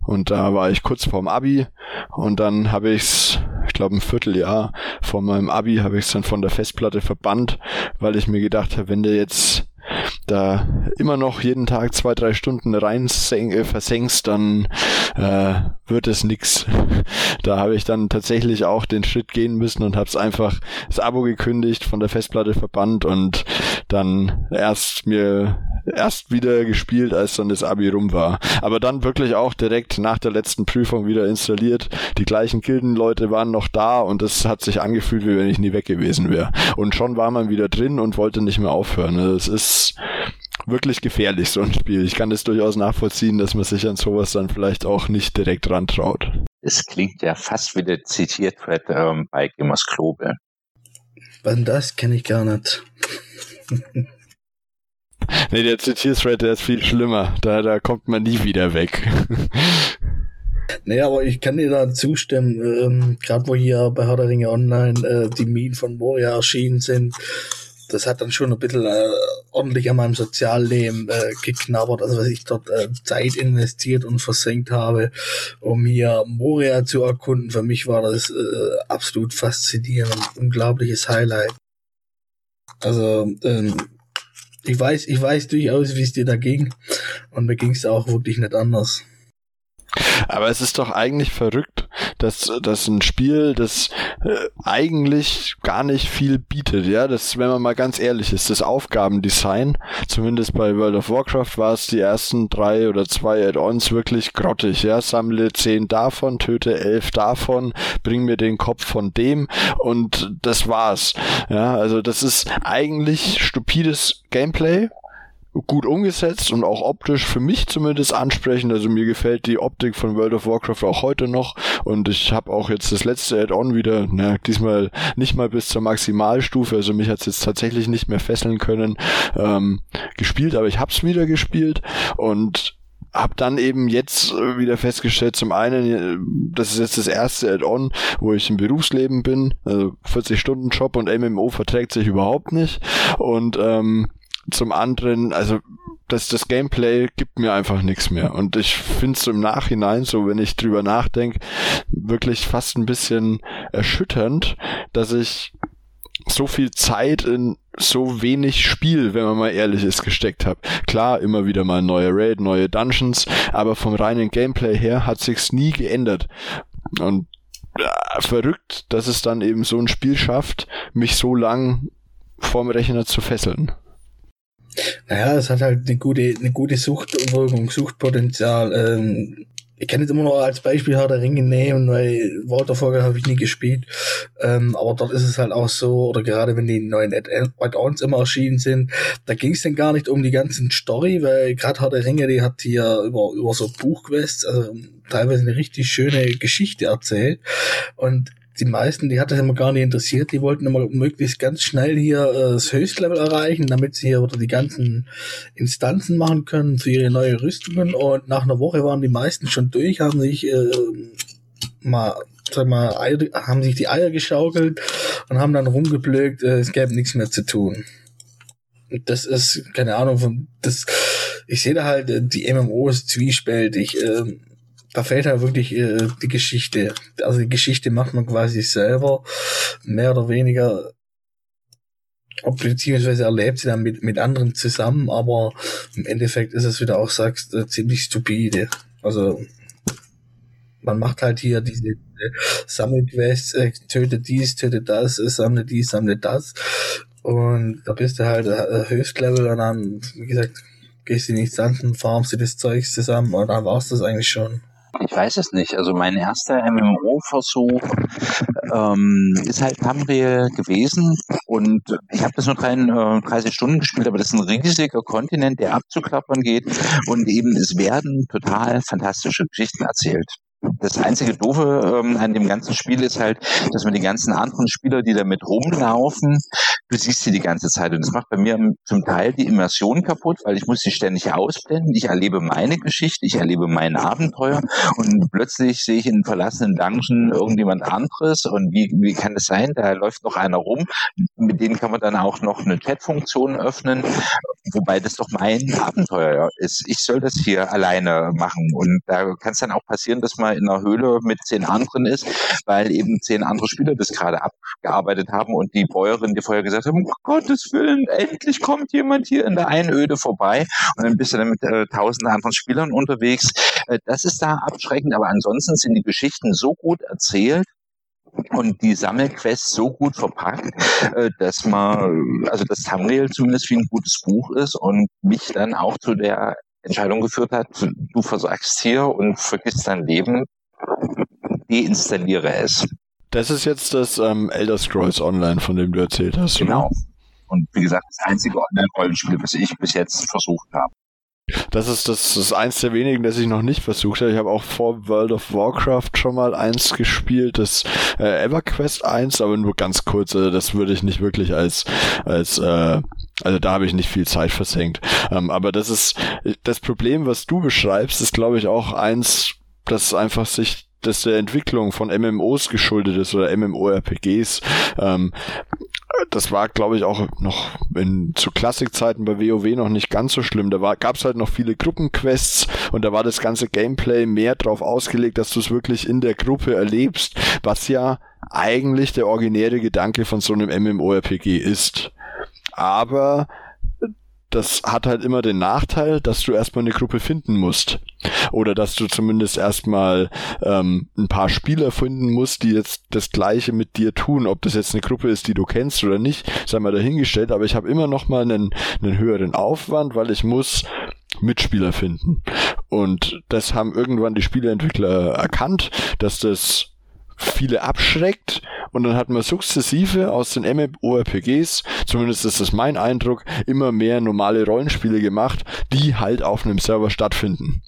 S2: und da war ich kurz vorm Abi und dann habe ich's, ich glaube ein Vierteljahr vor meinem Abi habe ich's dann von der Festplatte verbannt, weil ich mir gedacht habe, wenn der jetzt da immer noch jeden Tag zwei, drei Stunden rein äh, versenkst, dann äh, wird es nix. Da habe ich dann tatsächlich auch den Schritt gehen müssen und habe es einfach das Abo gekündigt, von der Festplatte verbannt und dann erst mir erst wieder gespielt, als dann das Abi rum war. Aber dann wirklich auch direkt nach der letzten Prüfung wieder installiert. Die gleichen Gildenleute waren noch da und es hat sich angefühlt, wie wenn ich nie weg gewesen wäre. Und schon war man wieder drin und wollte nicht mehr aufhören. Es ist wirklich gefährlich, so ein Spiel. Ich kann es durchaus nachvollziehen, dass man sich an sowas dann vielleicht auch nicht direkt rantraut.
S3: Es klingt ja fast wie der zitiert wird ähm, bei Gamers Global.
S1: Was das kenne ich gar nicht.
S2: Nee, der Zitierthread, der ist viel schlimmer. Da, da kommt man nie wieder weg.
S1: Nee, aber ich kann dir da zustimmen, ähm, gerade wo hier bei Herr Online äh, die Minen von Moria erschienen sind, das hat dann schon ein bisschen äh, ordentlich an meinem Sozialleben äh, geknabbert, also was ich dort äh, Zeit investiert und versenkt habe, um hier Moria zu erkunden. Für mich war das äh, absolut faszinierend, unglaubliches Highlight. Also ähm, ich weiß, ich weiß durchaus, wie es dir da ging und mir ging es auch wirklich nicht anders.
S2: Aber es ist doch eigentlich verrückt, dass, dass ein Spiel, das äh, eigentlich gar nicht viel bietet, ja, das, wenn man mal ganz ehrlich ist, das Aufgabendesign, zumindest bei World of Warcraft war es die ersten drei oder zwei Add-ons wirklich grottig, ja, sammle zehn davon, töte elf davon, bring mir den Kopf von dem und das war's, ja, also das ist eigentlich stupides Gameplay, gut umgesetzt und auch optisch für mich zumindest ansprechend. Also mir gefällt die Optik von World of Warcraft auch heute noch. Und ich habe auch jetzt das letzte Add-on wieder, na, diesmal nicht mal bis zur Maximalstufe, also mich hat es jetzt tatsächlich nicht mehr fesseln können, ähm, gespielt, aber ich habe es wieder gespielt und hab dann eben jetzt wieder festgestellt, zum einen, das ist jetzt das erste Add-on, wo ich im Berufsleben bin, also 40 Stunden Job und MMO verträgt sich überhaupt nicht. Und ähm, zum anderen, also das, das Gameplay gibt mir einfach nichts mehr. Und ich finde es im Nachhinein, so wenn ich drüber nachdenke, wirklich fast ein bisschen erschütternd, dass ich so viel Zeit in so wenig Spiel, wenn man mal ehrlich ist, gesteckt habe. Klar, immer wieder mal neue Raid, neue Dungeons, aber vom reinen Gameplay her hat sich's nie geändert. Und äh, verrückt, dass es dann eben so ein Spiel schafft, mich so lang vorm Rechner zu fesseln.
S1: Naja, es hat halt eine gute, eine gute Suchtwirkung, Suchtpotenzial. Ähm, ich kann jetzt immer noch als Beispiel Herr der Ringe nehmen, weil Waterfall habe ich nie gespielt. Ähm, aber dort ist es halt auch so, oder gerade wenn die neuen Add-ons immer erschienen sind, da ging es dann gar nicht um die ganzen Story, weil gerade Herr der Ringe, die hat hier über, über so Buchquests, also teilweise eine richtig schöne Geschichte erzählt. Und die meisten, die hat das immer gar nicht interessiert, die wollten immer möglichst ganz schnell hier äh, das Höchstlevel erreichen, damit sie hier oder die ganzen Instanzen machen können für ihre neue Rüstungen und nach einer Woche waren die meisten schon durch, haben sich äh, mal sag mal, Eier, haben sich die Eier geschaukelt und haben dann rumgeblökt, äh, es gäbe nichts mehr zu tun. Das ist, keine Ahnung, das, ich sehe da halt, äh, die MMOs zwiespältig. Äh, da fehlt halt wirklich äh, die Geschichte. Also die Geschichte macht man quasi selber, mehr oder weniger, beziehungsweise erlebt sie dann mit, mit anderen zusammen, aber im Endeffekt ist es, wie du auch sagst, äh, ziemlich stupide. Also man macht halt hier diese äh, Sammelquests, äh, töte dies, töte das, äh, sammle dies, sammle das. Und da bist du halt äh, Höchstlevel und dann, wie gesagt, gehst du in die Instanzen, farmst du das Zeugs zusammen und dann war's das eigentlich schon.
S3: Ich weiß es nicht. Also mein erster MMO-Versuch ähm, ist halt Tamriel gewesen und ich habe das nur 30 Stunden gespielt, aber das ist ein riesiger Kontinent, der abzuklappern geht und eben es werden total fantastische Geschichten erzählt. Das einzige Doofe ähm, an dem ganzen Spiel ist halt, dass man die ganzen anderen Spieler, die damit rumlaufen, du siehst sie die ganze Zeit. Und das macht bei mir zum Teil die Immersion kaputt, weil ich muss sie ständig ausblenden. Ich erlebe meine Geschichte, ich erlebe mein Abenteuer und plötzlich sehe ich in verlassenen Dungeon irgendjemand anderes und wie, wie kann es sein? Da läuft noch einer rum. Mit denen kann man dann auch noch eine Chat-Funktion öffnen, wobei das doch mein Abenteuer ist. Ich soll das hier alleine machen und da kann es dann auch passieren, dass man in einer Höhle mit zehn anderen ist, weil eben zehn andere Spieler das gerade abgearbeitet haben und die Bäuerin, die vorher gesagt haben, um Gottes Willen, endlich kommt jemand hier in der Einöde vorbei und dann bist du dann mit äh, tausenden anderen Spielern unterwegs. Äh, das ist da abschreckend, aber ansonsten sind die Geschichten so gut erzählt, und die Sammelquest so gut verpackt, äh, dass man, also das Thumbnail zumindest wie ein gutes Buch ist und mich dann auch zu der Entscheidung geführt hat, du versagst hier und vergisst dein Leben, deinstalliere es.
S2: Das ist jetzt das ähm, Elder Scrolls Online, von dem du erzählt hast.
S3: Genau. Oder? Und wie gesagt, das einzige Online-Rollenspiel, was ich bis jetzt versucht habe.
S2: Das ist das, ist eins der wenigen, das ich noch nicht versucht habe. Ich habe auch vor World of Warcraft schon mal eins gespielt, das äh, EverQuest 1, aber nur ganz kurz. Also das würde ich nicht wirklich als als äh, also da habe ich nicht viel Zeit versenkt. Ähm, aber das ist das Problem, was du beschreibst, ist glaube ich auch eins, das einfach sich das der Entwicklung von MMOs geschuldet ist oder MMORPGs. Ähm, das war, glaube ich, auch noch in, zu Klassikzeiten bei WoW noch nicht ganz so schlimm. Da gab es halt noch viele Gruppenquests und da war das ganze Gameplay mehr drauf ausgelegt, dass du es wirklich in der Gruppe erlebst, was ja eigentlich der originäre Gedanke von so einem MMORPG ist. Aber das hat halt immer den Nachteil, dass du erstmal eine Gruppe finden musst. Oder dass du zumindest erstmal ähm, ein paar Spieler finden musst, die jetzt das Gleiche mit dir tun. Ob das jetzt eine Gruppe ist, die du kennst oder nicht, sei mal dahingestellt. Aber ich habe immer noch mal einen, einen höheren Aufwand, weil ich muss Mitspieler finden. Und das haben irgendwann die Spieleentwickler erkannt, dass das viele abschreckt und dann hat man sukzessive aus den MMORPGs, zumindest ist das mein Eindruck, immer mehr normale Rollenspiele gemacht, die halt auf einem Server stattfinden.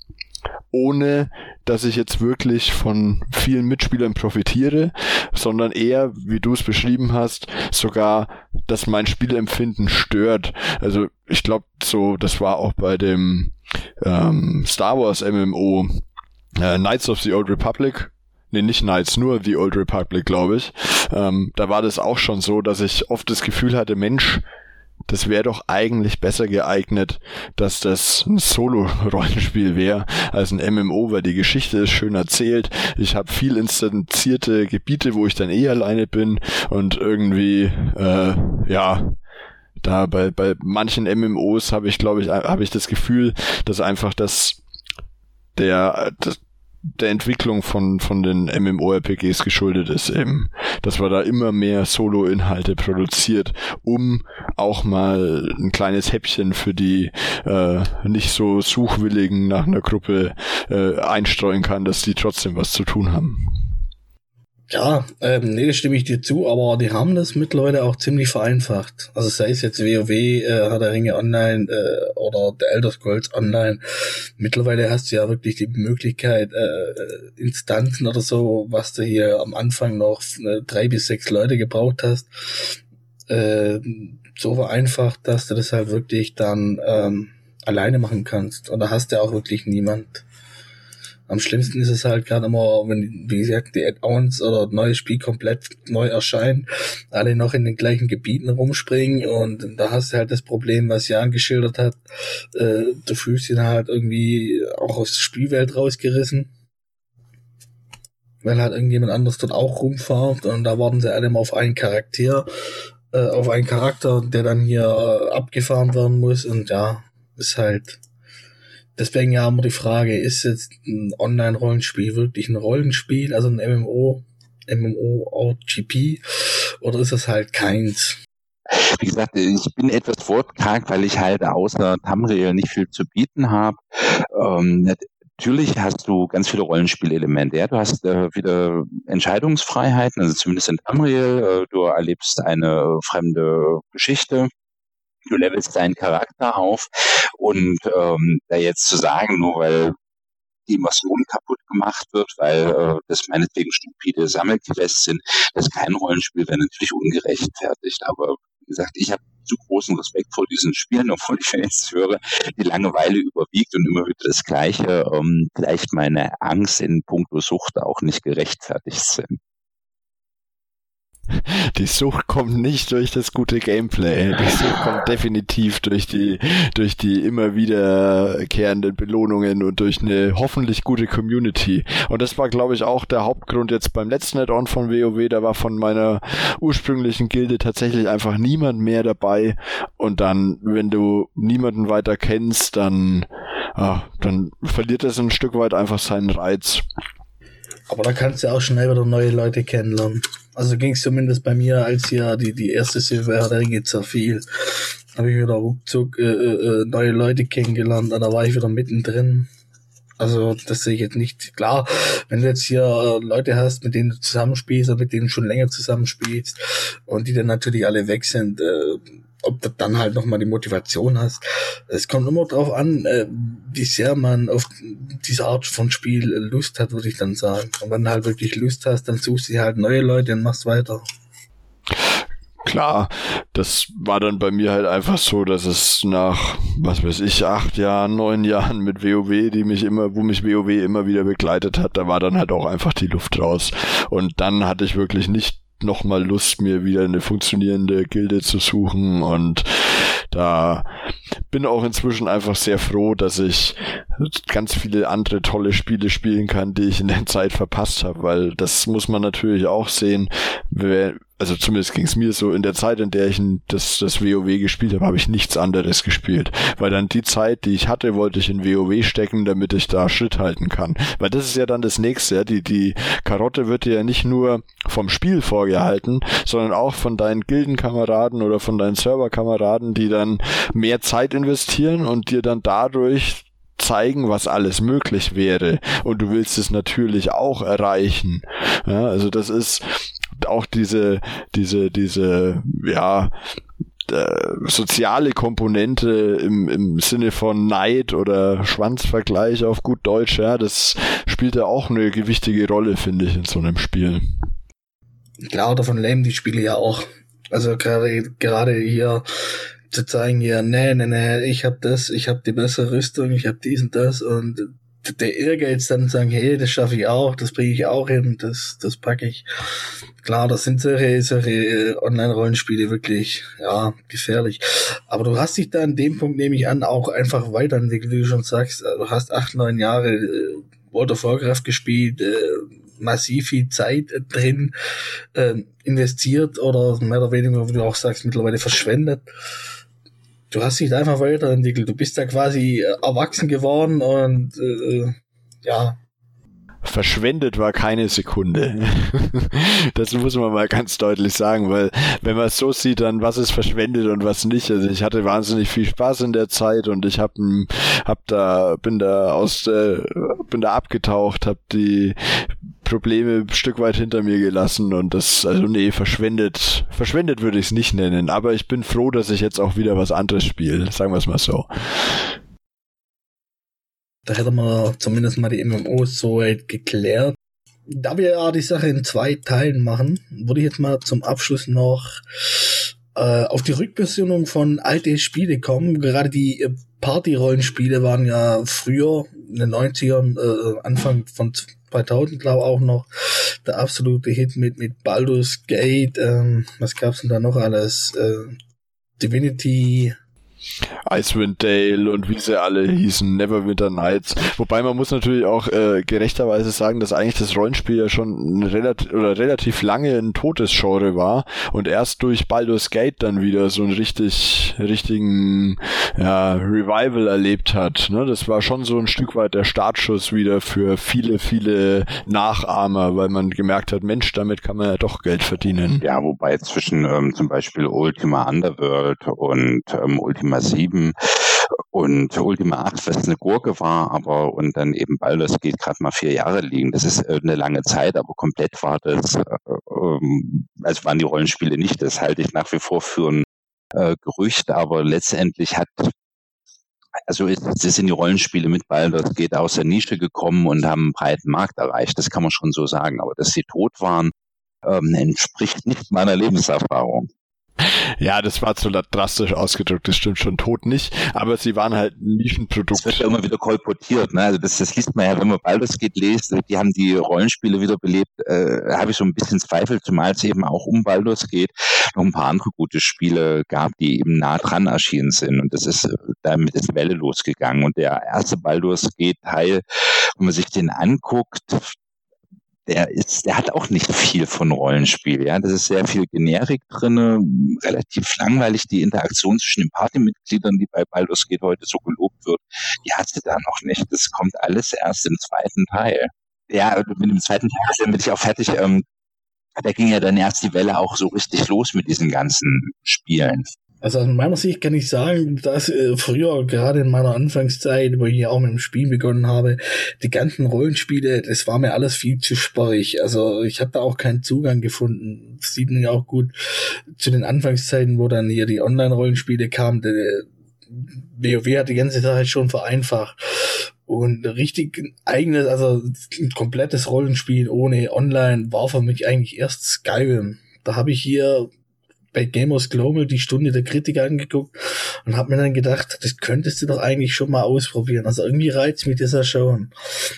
S2: Ohne dass ich jetzt wirklich von vielen Mitspielern profitiere, sondern eher, wie du es beschrieben hast, sogar, dass mein Spielempfinden stört. Also ich glaube, so, das war auch bei dem ähm, Star Wars MMO äh, Knights of the Old Republic, nee, nicht Knights, nur The Old Republic, glaube ich. Ähm, da war das auch schon so, dass ich oft das Gefühl hatte, Mensch, das wäre doch eigentlich besser geeignet, dass das ein Solo-Rollenspiel wäre als ein MMO, weil die Geschichte ist schön erzählt. Ich habe viel instanzierte Gebiete, wo ich dann eh alleine bin und irgendwie, äh, ja, da bei, bei manchen MMOs habe ich, glaube ich, habe ich das Gefühl, dass einfach das der, das, der Entwicklung von, von den MMORPGs geschuldet ist eben, dass man da immer mehr Solo-Inhalte produziert, um auch mal ein kleines Häppchen für die äh, nicht so Suchwilligen nach einer Gruppe äh, einstreuen kann, dass die trotzdem was zu tun haben.
S1: Ja, ähm, nee, da stimme ich dir zu, aber die haben das mittlerweile auch ziemlich vereinfacht. Also sei es jetzt WoW, äh, Herr der Ringe Online äh, oder The Elder Scrolls Online. Mittlerweile hast du ja wirklich die Möglichkeit, äh, Instanzen oder so, was du hier am Anfang noch äh, drei bis sechs Leute gebraucht hast, äh, so vereinfacht, dass du das halt wirklich dann ähm, alleine machen kannst. Und da hast du auch wirklich niemand. Am schlimmsten ist es halt gerade immer, wenn, wie gesagt, die Add-ons oder neues Spiel komplett neu erscheint, alle noch in den gleichen Gebieten rumspringen und da hast du halt das Problem, was Jan geschildert hat, äh, du fühlst ihn halt irgendwie auch aus der Spielwelt rausgerissen weil halt irgendjemand anders dort auch rumfahrt und da warten sie alle immer auf einen Charakter, äh, auf einen Charakter, der dann hier äh, abgefahren werden muss und ja, ist halt Deswegen ja immer die Frage, ist jetzt ein Online-Rollenspiel wirklich ein Rollenspiel, also ein MMO, MMO-RGP, oder ist das halt keins?
S3: Wie gesagt, ich bin etwas wortkarg, weil ich halt außer Tamriel nicht viel zu bieten habe. Ähm, natürlich hast du ganz viele Rollenspielelemente. Ja, du hast äh, wieder Entscheidungsfreiheiten, also zumindest in Tamriel. Äh, du erlebst eine fremde Geschichte du levelst deinen Charakter auf und ähm, da jetzt zu sagen, nur weil die Immersion kaputt gemacht wird, weil äh, das meinetwegen stupide Sammelquests sind, das ist kein Rollenspiel, wäre natürlich ungerechtfertigt. Aber wie gesagt, ich habe zu großen Respekt vor diesen Spielen, obwohl ich jetzt höre, die Langeweile überwiegt und immer wieder das Gleiche, ähm, vielleicht meine Angst in puncto Sucht auch nicht gerechtfertigt sind.
S2: Die Sucht kommt nicht durch das gute Gameplay. Die Sucht kommt definitiv durch die, durch die immer wiederkehrenden Belohnungen und durch eine hoffentlich gute Community. Und das war, glaube ich, auch der Hauptgrund jetzt beim letzten Add-on von WoW. Da war von meiner ursprünglichen Gilde tatsächlich einfach niemand mehr dabei. Und dann, wenn du niemanden weiter kennst, dann, ah, dann verliert es ein Stück weit einfach seinen Reiz.
S1: Aber da kannst du auch schnell wieder neue Leute kennenlernen. Also ging es zumindest bei mir, als hier die, die erste Silver der Ringe zerfiel. Habe ich wieder ruckzuck äh, äh, neue Leute kennengelernt und da war ich wieder mittendrin. Also das sehe ich jetzt nicht. Klar, wenn du jetzt hier äh, Leute hast, mit denen du zusammenspielst oder mit denen du schon länger zusammenspielst und die dann natürlich alle weg sind, äh, ob du dann halt nochmal die Motivation hast. Es kommt immer drauf an, äh, wie sehr man auf diese Art von Spiel Lust hat, würde ich dann sagen. Und wenn du halt wirklich Lust hast, dann suchst du halt neue Leute und machst weiter.
S2: Klar, das war dann bei mir halt einfach so, dass es nach, was weiß ich, acht Jahren, neun Jahren mit WoW, die mich immer, wo mich WoW immer wieder begleitet hat, da war dann halt auch einfach die Luft raus. Und dann hatte ich wirklich nicht nochmal Lust, mir wieder eine funktionierende Gilde zu suchen und da bin auch inzwischen einfach sehr froh, dass ich ganz viele andere tolle Spiele spielen kann, die ich in der Zeit verpasst habe, weil das muss man natürlich auch sehen. Also zumindest ging es mir so, in der Zeit, in der ich das, das WoW gespielt habe, habe ich nichts anderes gespielt. Weil dann die Zeit, die ich hatte, wollte ich in WoW stecken, damit ich da Schritt halten kann. Weil das ist ja dann das nächste. Ja? Die, die Karotte wird dir ja nicht nur vom Spiel vorgehalten, sondern auch von deinen Gildenkameraden oder von deinen Serverkameraden, die dann mehr Zeit investieren und dir dann dadurch zeigen, was alles möglich wäre. Und du willst es natürlich auch erreichen. Ja, also das ist auch diese, diese, diese, ja, äh, soziale Komponente im, im Sinne von Neid oder Schwanzvergleich auf gut Deutsch, ja, das spielt ja auch eine gewichtige Rolle, finde ich, in so einem Spiel.
S1: Klar, davon leben die Spiele ja auch. Also gerade gerade hier zu zeigen, ja, nee, nee, nee, ich hab das, ich hab die bessere Rüstung, ich hab dies und das und der Ehrgeiz dann sagen, hey, das schaffe ich auch, das bringe ich auch hin, das, das packe ich. Klar, das sind solche, solche äh, Online-Rollenspiele wirklich, ja, gefährlich. Aber du hast dich da an dem Punkt, nehme ich an, auch einfach weiterentwickelt, wie du schon sagst. Du hast acht, neun Jahre äh, World of Warcraft gespielt, äh, massiv viel Zeit drin äh, investiert oder mehr oder weniger, wie du auch sagst, mittlerweile verschwendet du hast dich einfach weiterentwickelt. Du bist da quasi äh, erwachsen geworden und äh, ja.
S2: Verschwendet war keine Sekunde. das muss man mal ganz deutlich sagen, weil wenn man es so sieht, dann was ist verschwendet und was nicht. Also ich hatte wahnsinnig viel Spaß in der Zeit und ich hab, hab da bin da aus äh, bin da abgetaucht, hab die Probleme ein Stück weit hinter mir gelassen und das, also nee, verschwendet, verschwendet würde ich es nicht nennen, aber ich bin froh, dass ich jetzt auch wieder was anderes spiele, sagen wir es mal so.
S1: Da hätten wir zumindest mal die MMOs so weit geklärt. Da wir ja die Sache in zwei Teilen machen, würde ich jetzt mal zum Abschluss noch äh, auf die Rückbesinnung von alte Spiele kommen. Gerade die äh, Party-Rollenspiele waren ja früher in den 90ern, äh, Anfang von 2000 glaube auch noch der absolute Hit mit mit Baldur's Gate. Ähm, was gab's denn da noch alles? Äh, Divinity
S2: Icewind Dale und wie sie alle hießen, Neverwinter Nights. Wobei man muss natürlich auch äh, gerechterweise sagen, dass eigentlich das Rollenspiel ja schon relativ oder relativ lange ein totes Genre war und erst durch Baldur's Gate dann wieder so einen richtig richtigen ja, Revival erlebt hat. Ne? Das war schon so ein Stück weit der Startschuss wieder für viele, viele Nachahmer, weil man gemerkt hat, Mensch, damit kann man ja doch Geld verdienen.
S3: Ja, wobei zwischen ähm, zum Beispiel Ultima Underworld und ähm, Ultima 7 und Ultima 8, was eine Gurke war, aber und dann eben Baldur's geht gerade mal vier Jahre liegen. Das ist äh, eine lange Zeit, aber komplett war das, also waren die Rollenspiele nicht. Das halte ich nach wie vor für ein äh, Gerücht, aber letztendlich hat also ist, sind die Rollenspiele mit Baldur's geht aus der Nische gekommen und haben einen breiten Markt erreicht. Das kann man schon so sagen. Aber dass sie tot waren, ähm, entspricht nicht meiner Lebenserfahrung.
S2: Ja, das war zu drastisch ausgedrückt, das stimmt schon tot nicht, aber sie waren halt ein Nischenprodukt.
S3: Das wird ja immer wieder kolportiert, ne? Also das, das liest man ja, wenn man Baldur's geht liest, die haben die Rollenspiele wiederbelebt, äh, habe ich so ein bisschen Zweifel, zumal es eben auch um Baldur's geht, noch ein paar andere gute Spiele gab, die eben nah dran erschienen sind und das ist, damit ist Welle losgegangen und der erste Baldur's geht Teil, wenn man sich den anguckt, der ist, der hat auch nicht viel von Rollenspiel, ja. Das ist sehr viel Generik drinne, relativ langweilig. Die Interaktion zwischen den Partymitgliedern, die bei Baldur's Gate heute so gelobt wird, die hat sie da noch nicht. Das kommt alles erst im zweiten Teil. Ja, mit dem zweiten Teil bin ich auch fertig. Ähm, da ging ja dann erst die Welle auch so richtig los mit diesen ganzen Spielen.
S1: Also aus meiner Sicht kann ich sagen, dass äh, früher, gerade in meiner Anfangszeit, wo ich ja auch mit dem Spiel begonnen habe, die ganzen Rollenspiele, das war mir alles viel zu sperrig. Also ich habe da auch keinen Zugang gefunden. Das sieht man ja auch gut zu den Anfangszeiten, wo dann hier die Online-Rollenspiele kamen. Der WoW hat die ganze Sache schon vereinfacht. Und richtig eigenes, also ein komplettes Rollenspiel ohne Online war für mich eigentlich erst Skyrim. Da habe ich hier bei Gamers Global die Stunde der Kritik angeguckt und habe mir dann gedacht, das könntest du doch eigentlich schon mal ausprobieren. Also irgendwie reizt mich das ja schon.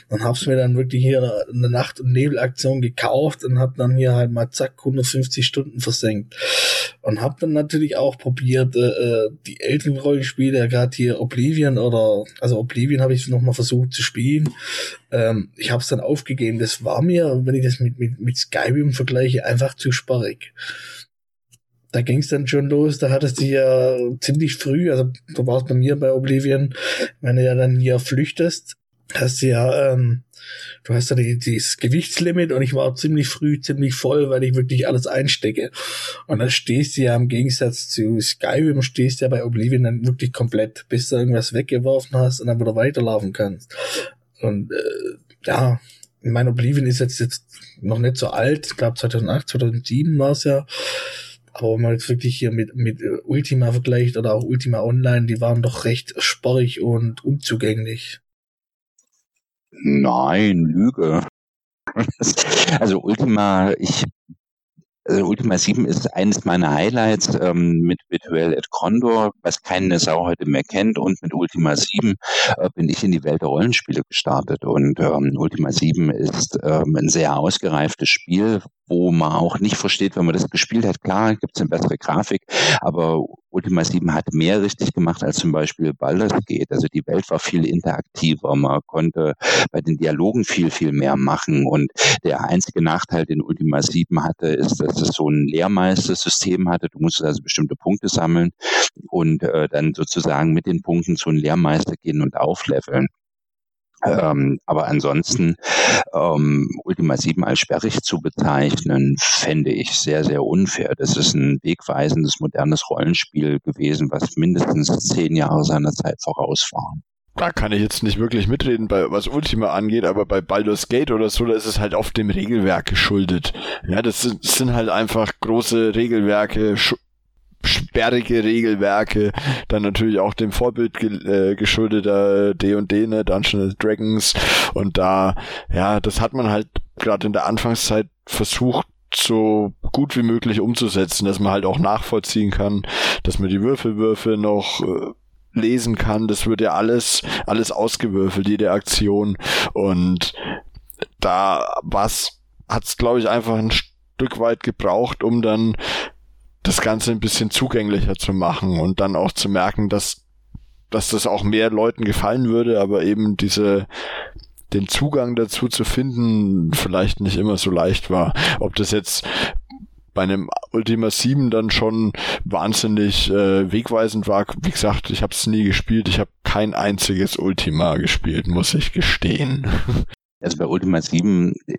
S1: Dann hab's mir dann wirklich hier eine Nacht- und Nebelaktion gekauft und hab dann hier halt mal zack 150 Stunden versenkt. Und hab dann natürlich auch probiert, äh, äh die älteren Rollenspiele, gerade hier Oblivion oder, also Oblivion habe ich noch mal versucht zu spielen. Ähm, ich habe es dann aufgegeben. Das war mir, wenn ich das mit, mit, mit Skyrim vergleiche, einfach zu sparrig da ging es dann schon los, da hattest du ja ziemlich früh, also du warst bei mir bei Oblivion, wenn du ja dann hier flüchtest, hast du ja, ähm, du hast ja die, dieses Gewichtslimit und ich war ziemlich früh ziemlich voll, weil ich wirklich alles einstecke. Und dann stehst du ja im Gegensatz zu Skyrim, stehst du ja bei Oblivion dann wirklich komplett, bis du irgendwas weggeworfen hast und dann wieder weiterlaufen kannst. Und äh, ja, mein Oblivion ist jetzt, jetzt noch nicht so alt, ich glaube 2008, 2007 war es ja. Aber wenn man jetzt wirklich hier mit, mit äh, Ultima vergleicht oder auch Ultima Online, die waren doch recht sporrig und unzugänglich.
S3: Nein, Lüge. Also Ultima, ich also Ultima 7 ist eines meiner Highlights ähm, mit Virtual at Condor, was keine Sau heute mehr kennt. Und mit Ultima 7 äh, bin ich in die Welt der Rollenspiele gestartet. Und ähm, Ultima 7 ist ähm, ein sehr ausgereiftes Spiel, wo man auch nicht versteht, wenn man das gespielt hat. Klar, gibt es eine bessere Grafik, aber Ultima 7 hat mehr richtig gemacht als zum Beispiel Baldur's Gate. Also die Welt war viel interaktiver. Man konnte bei den Dialogen viel, viel mehr machen. Und der einzige Nachteil, den Ultima 7 hatte, ist, dass es so ein Lehrmeistersystem hatte. Du musstest also bestimmte Punkte sammeln und äh, dann sozusagen mit den Punkten zu einem Lehrmeister gehen und aufleveln. Ähm, aber ansonsten ähm, Ultima 7 als sperrig zu bezeichnen, fände ich sehr, sehr unfair. Das ist ein wegweisendes, modernes Rollenspiel gewesen, was mindestens zehn Jahre seiner Zeit voraus war.
S2: Da kann ich jetzt nicht wirklich mitreden, bei, was Ultima angeht, aber bei Baldur's Gate oder so, da ist es halt oft dem Regelwerk geschuldet. Ja, das sind, das sind halt einfach große Regelwerke, sperrige Regelwerke, dann natürlich auch dem Vorbild ge äh, geschuldeter D&D, ne, Dungeons Dragons und da, ja, das hat man halt gerade in der Anfangszeit versucht, so gut wie möglich umzusetzen, dass man halt auch nachvollziehen kann, dass man die Würfelwürfe noch äh, lesen kann. Das wird ja alles, alles ausgewürfelt, jede Aktion. Und da was hat's, glaube ich, einfach ein Stück weit gebraucht, um dann das Ganze ein bisschen zugänglicher zu machen und dann auch zu merken, dass, dass das auch mehr Leuten gefallen würde, aber eben diese, den Zugang dazu zu finden, vielleicht nicht immer so leicht war. Ob das jetzt bei einem Ultima 7 dann schon wahnsinnig äh, wegweisend war. Wie gesagt, ich habe es nie gespielt. Ich habe kein einziges Ultima gespielt, muss ich gestehen.
S3: Also bei Ultima 7, äh,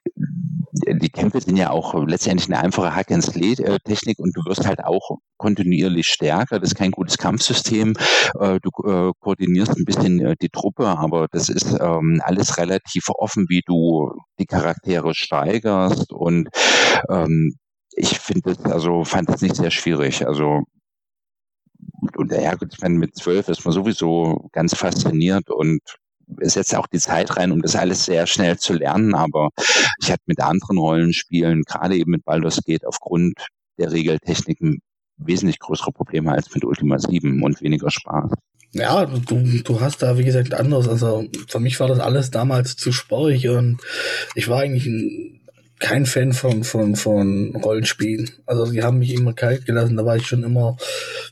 S3: die Kämpfe sind ja auch letztendlich eine einfache Hack-and-Slay-Technik und du wirst halt auch kontinuierlich stärker. Das ist kein gutes Kampfsystem. Äh, du äh, koordinierst ein bisschen die Truppe, aber das ist ähm, alles relativ offen, wie du die Charaktere steigerst und ähm, ich finde das, also fand das nicht sehr schwierig. Also und ja gut, ich meine, mit zwölf ist man sowieso ganz fasziniert und setzt auch die Zeit rein, um das alles sehr schnell zu lernen. Aber ich hatte mit anderen Rollenspielen, gerade eben mit Baldur's Gate, aufgrund der Regeltechniken wesentlich größere Probleme als mit Ultima 7 und weniger Spaß.
S1: Ja, du, du hast da, wie gesagt, anders. Also für mich war das alles damals zu sporrig und ich war eigentlich ein kein Fan von, von, von Rollenspielen. Also die haben mich immer kalt gelassen. Da war ich schon immer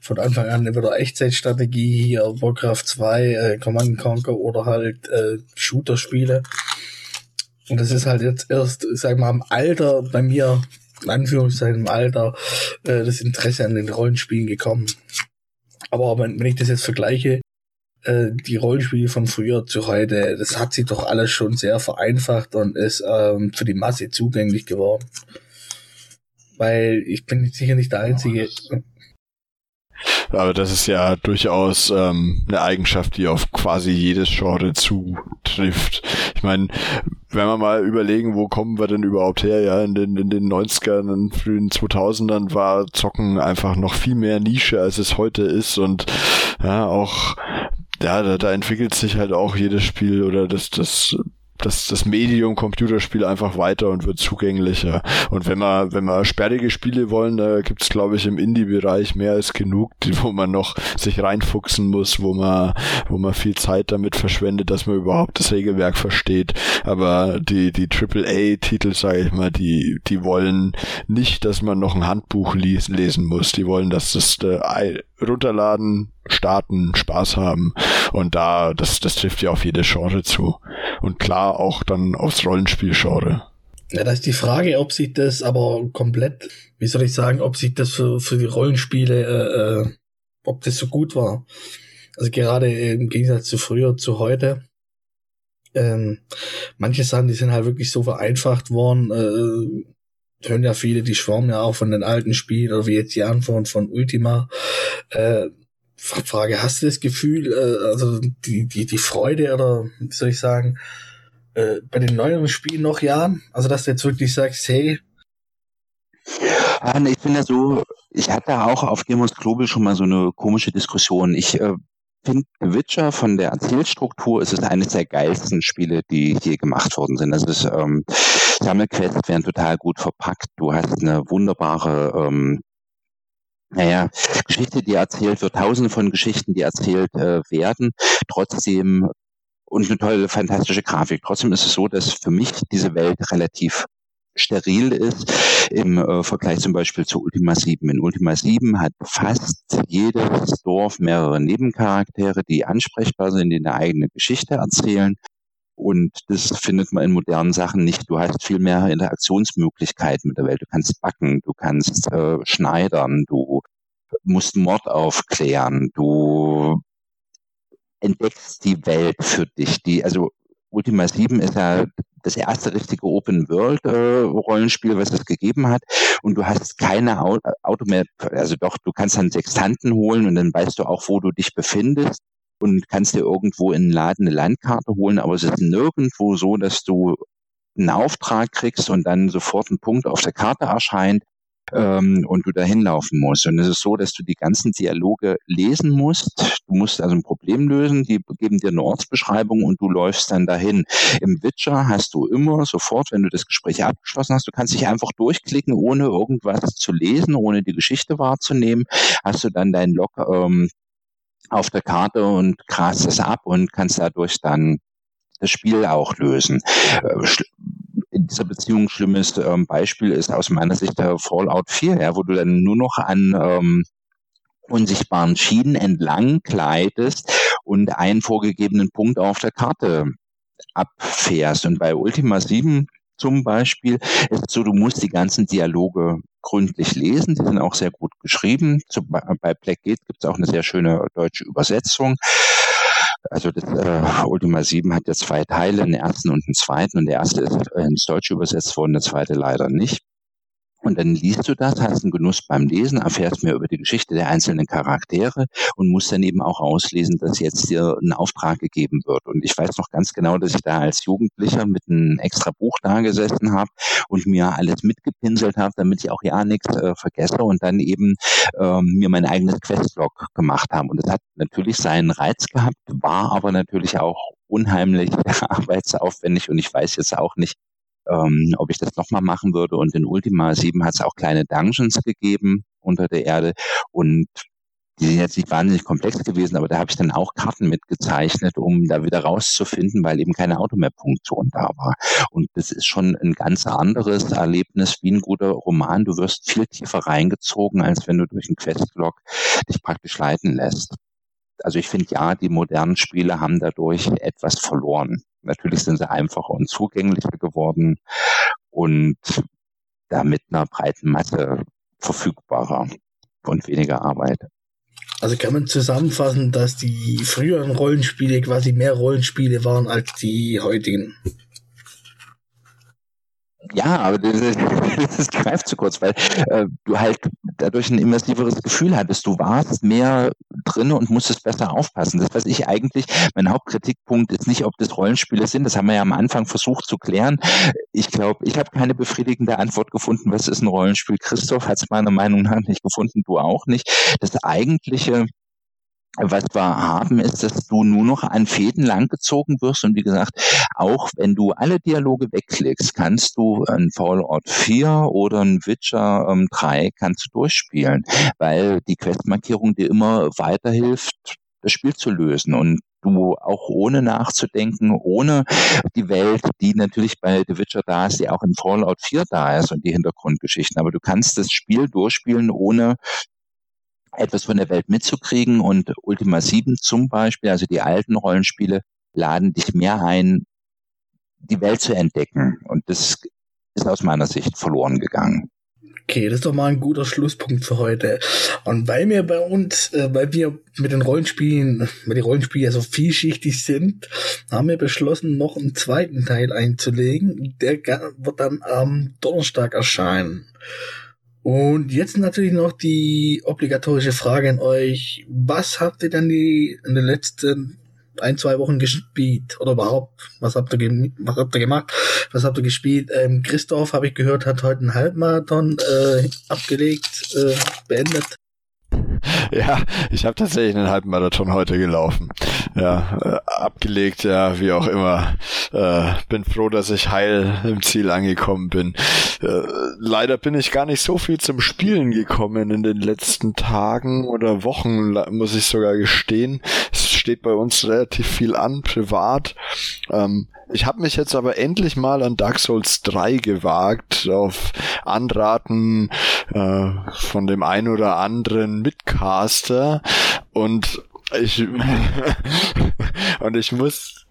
S1: von Anfang an entweder Echtzeitstrategie, hier Warcraft 2, äh, Command Conquer oder halt äh, Shooter-Spiele. Und das ist halt jetzt erst, sag mal, im Alter bei mir, in Anführungszeichen im Alter, äh, das Interesse an den Rollenspielen gekommen. Aber wenn, wenn ich das jetzt vergleiche, äh, die Rollenspiele von früher zu heute, das hat sich doch alles schon sehr vereinfacht und ist ähm, für die Masse zugänglich geworden. Weil ich bin sicher nicht der Einzige.
S2: Aber das ist ja durchaus ähm, eine Eigenschaft, die auf quasi jedes Genre zutrifft. Ich meine, wenn wir mal überlegen, wo kommen wir denn überhaupt her? Ja, in den, in den 90ern und frühen 2000ern war Zocken einfach noch viel mehr Nische, als es heute ist und ja, auch ja, da, da entwickelt sich halt auch jedes Spiel oder das, das das, das Medium Computerspiel einfach weiter und wird zugänglicher. Und wenn man, wenn man sperrige Spiele wollen, da gibt's glaube ich im Indie-Bereich mehr als genug, wo man noch sich reinfuchsen muss, wo man, wo man viel Zeit damit verschwendet, dass man überhaupt das Regelwerk versteht. Aber die, die AAA-Titel, sage ich mal, die, die wollen nicht, dass man noch ein Handbuch lesen muss. Die wollen, dass das äh, runterladen, starten, Spaß haben. Und da, das, das trifft ja auf jede Genre zu. Und klar auch dann aufs Rollenspielgenre.
S1: Ja, da ist die Frage, ob sich das aber komplett, wie soll ich sagen, ob sich das für, für die Rollenspiele, äh, äh ob das so gut war. Also gerade im Gegensatz zu früher, zu heute. Ähm, manche Sachen, die sind halt wirklich so vereinfacht worden. Äh, hören ja viele, die schwärmen ja auch von den alten Spielen oder wie jetzt die Antwort von Ultima. Äh, Frage, hast du das Gefühl, äh, also die, die, die Freude oder wie soll ich sagen, äh, bei den neueren Spielen noch ja? Also dass du jetzt wirklich sagst, hey.
S3: Ah, ich bin ja so, ich hatte auch auf Demos Global schon mal so eine komische Diskussion. Ich äh, finde Witcher von der Erzählstruktur ist es eines der geilsten Spiele, die je gemacht worden sind. Das ist ähm, Sammelquests werden total gut verpackt. Du hast eine wunderbare ähm, naja, Geschichte, die erzählt wird, tausende von Geschichten, die erzählt äh, werden, trotzdem und eine tolle, fantastische Grafik. Trotzdem ist es so, dass für mich diese Welt relativ steril ist im äh, Vergleich zum Beispiel zu Ultima 7. In Ultima 7 hat fast jedes Dorf mehrere Nebencharaktere, die ansprechbar sind, die eine eigene Geschichte erzählen. Und das findet man in modernen Sachen nicht. Du hast viel mehr Interaktionsmöglichkeiten mit der Welt. Du kannst backen, du kannst äh, schneidern, du musst Mord aufklären, du entdeckst die Welt für dich. Die, also Ultima 7 ist ja das erste richtige Open World äh, Rollenspiel, was es gegeben hat. Und du hast keine Auto mehr, also doch, du kannst dann Sextanten holen und dann weißt du auch, wo du dich befindest und kannst dir irgendwo in den Laden eine Landkarte holen, aber es ist nirgendwo so, dass du einen Auftrag kriegst und dann sofort ein Punkt auf der Karte erscheint ähm, und du da hinlaufen musst. Und es ist so, dass du die ganzen Dialoge lesen musst. Du musst also ein Problem lösen, die geben dir eine Ortsbeschreibung und du läufst dann dahin. Im Witcher hast du immer sofort, wenn du das Gespräch abgeschlossen hast, du kannst dich einfach durchklicken, ohne irgendwas zu lesen, ohne die Geschichte wahrzunehmen, hast du dann dein Log ähm, auf der Karte und grast es ab und kannst dadurch dann das Spiel auch lösen. Äh, in dieser Beziehung schlimmes ähm, Beispiel ist aus meiner Sicht der Fallout 4, ja, wo du dann nur noch an ähm, unsichtbaren Schienen entlang gleitest und einen vorgegebenen Punkt auf der Karte abfährst. Und bei Ultima 7 zum Beispiel ist es so, du musst die ganzen Dialoge gründlich lesen. Die sind auch sehr gut geschrieben. bei Blackgate gibt es auch eine sehr schöne deutsche Übersetzung. Also das äh, Ultima 7 hat ja zwei Teile, einen ersten und einen zweiten. Und der erste ist ins Deutsche übersetzt worden, der zweite leider nicht. Und dann liest du das, hast einen Genuss beim Lesen, erfährst mehr über die Geschichte der einzelnen Charaktere und musst dann eben auch auslesen, dass jetzt dir ein Auftrag gegeben wird. Und ich weiß noch ganz genau, dass ich da als Jugendlicher mit einem extra Buch da gesessen habe und mir alles mitgepinselt habe, damit ich auch ja nichts äh, vergesse und dann eben ähm, mir mein eigenes Questlog gemacht habe. Und das hat natürlich seinen Reiz gehabt, war aber natürlich auch unheimlich arbeitsaufwendig und ich weiß jetzt auch nicht, ähm, ob ich das nochmal machen würde. Und in Ultima 7 hat es auch kleine Dungeons gegeben unter der Erde und die sind jetzt nicht wahnsinnig komplex gewesen, aber da habe ich dann auch Karten mitgezeichnet, um da wieder rauszufinden, weil eben keine Automap-Funktion da war. Und das ist schon ein ganz anderes Erlebnis wie ein guter Roman. Du wirst viel tiefer reingezogen, als wenn du durch einen Questlog dich praktisch leiten lässt. Also ich finde ja, die modernen Spiele haben dadurch etwas verloren. Natürlich sind sie einfacher und zugänglicher geworden und damit einer breiten Masse verfügbarer und weniger Arbeit.
S1: Also kann man zusammenfassen, dass die früheren Rollenspiele quasi mehr Rollenspiele waren als die heutigen
S3: ja, aber das, das greift zu kurz, weil äh, du halt dadurch ein immersiveres Gefühl hattest. Du warst mehr drin und musstest besser aufpassen. Das, was ich eigentlich, mein Hauptkritikpunkt ist nicht, ob das Rollenspiele sind. Das haben wir ja am Anfang versucht zu klären. Ich glaube, ich habe keine befriedigende Antwort gefunden. Was ist ein Rollenspiel? Christoph hat es meiner Meinung nach nicht gefunden, du auch nicht. Das eigentliche was wir haben, ist, dass du nur noch an Fäden langgezogen wirst. Und wie gesagt, auch wenn du alle Dialoge wegklickst, kannst du ein Fallout 4 oder ein Witcher ähm, 3 kannst du durchspielen, weil die Questmarkierung dir immer weiterhilft, das Spiel zu lösen. Und du auch ohne nachzudenken, ohne die Welt, die natürlich bei The Witcher da ist, die auch in Fallout 4 da ist und die Hintergrundgeschichten. Aber du kannst das Spiel durchspielen, ohne etwas von der Welt mitzukriegen. Und Ultima 7 zum Beispiel, also die alten Rollenspiele, laden dich mehr ein, die Welt zu entdecken. Und das ist aus meiner Sicht verloren gegangen.
S1: Okay, das ist doch mal ein guter Schlusspunkt für heute. Und weil wir bei uns, äh, weil wir mit den Rollenspielen, weil die Rollenspiele so vielschichtig sind, haben wir beschlossen, noch einen zweiten Teil einzulegen. Der wird dann am Donnerstag erscheinen. Und jetzt natürlich noch die obligatorische Frage an euch. Was habt ihr denn die in den letzten ein, zwei Wochen gespielt? Oder überhaupt, was habt ihr, was habt ihr gemacht? Was habt ihr gespielt? Ähm, Christoph, habe ich gehört, hat heute einen Halbmarathon äh, abgelegt, äh, beendet.
S2: Ja, ich habe tatsächlich einen Halbmarathon heute gelaufen. Ja, äh, abgelegt, ja, wie auch immer. Äh, bin froh, dass ich heil im Ziel angekommen bin. Äh, leider bin ich gar nicht so viel zum Spielen gekommen in den letzten Tagen oder Wochen, muss ich sogar gestehen. Es steht bei uns relativ viel an, privat. Ähm, ich habe mich jetzt aber endlich mal an Dark Souls 3 gewagt, auf Anraten äh, von dem ein oder anderen Mitcaster und ich und ich muss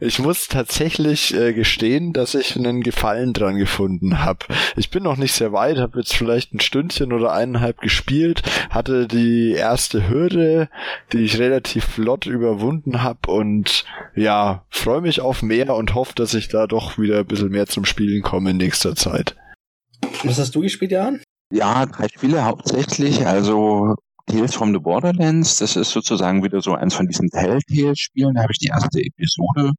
S2: ich muss tatsächlich äh, gestehen, dass ich einen Gefallen dran gefunden habe. Ich bin noch nicht sehr weit, habe jetzt vielleicht ein Stündchen oder eineinhalb gespielt, hatte die erste Hürde, die ich relativ flott überwunden habe und ja, freue mich auf mehr und hoffe, dass ich da doch wieder ein bisschen mehr zum Spielen komme in nächster Zeit.
S1: Was hast du gespielt, Jan?
S3: Ja, drei Spiele hauptsächlich. Also Tales from the Borderlands, das ist sozusagen wieder so eins von diesen Telltale-Spielen. Da habe ich die erste Episode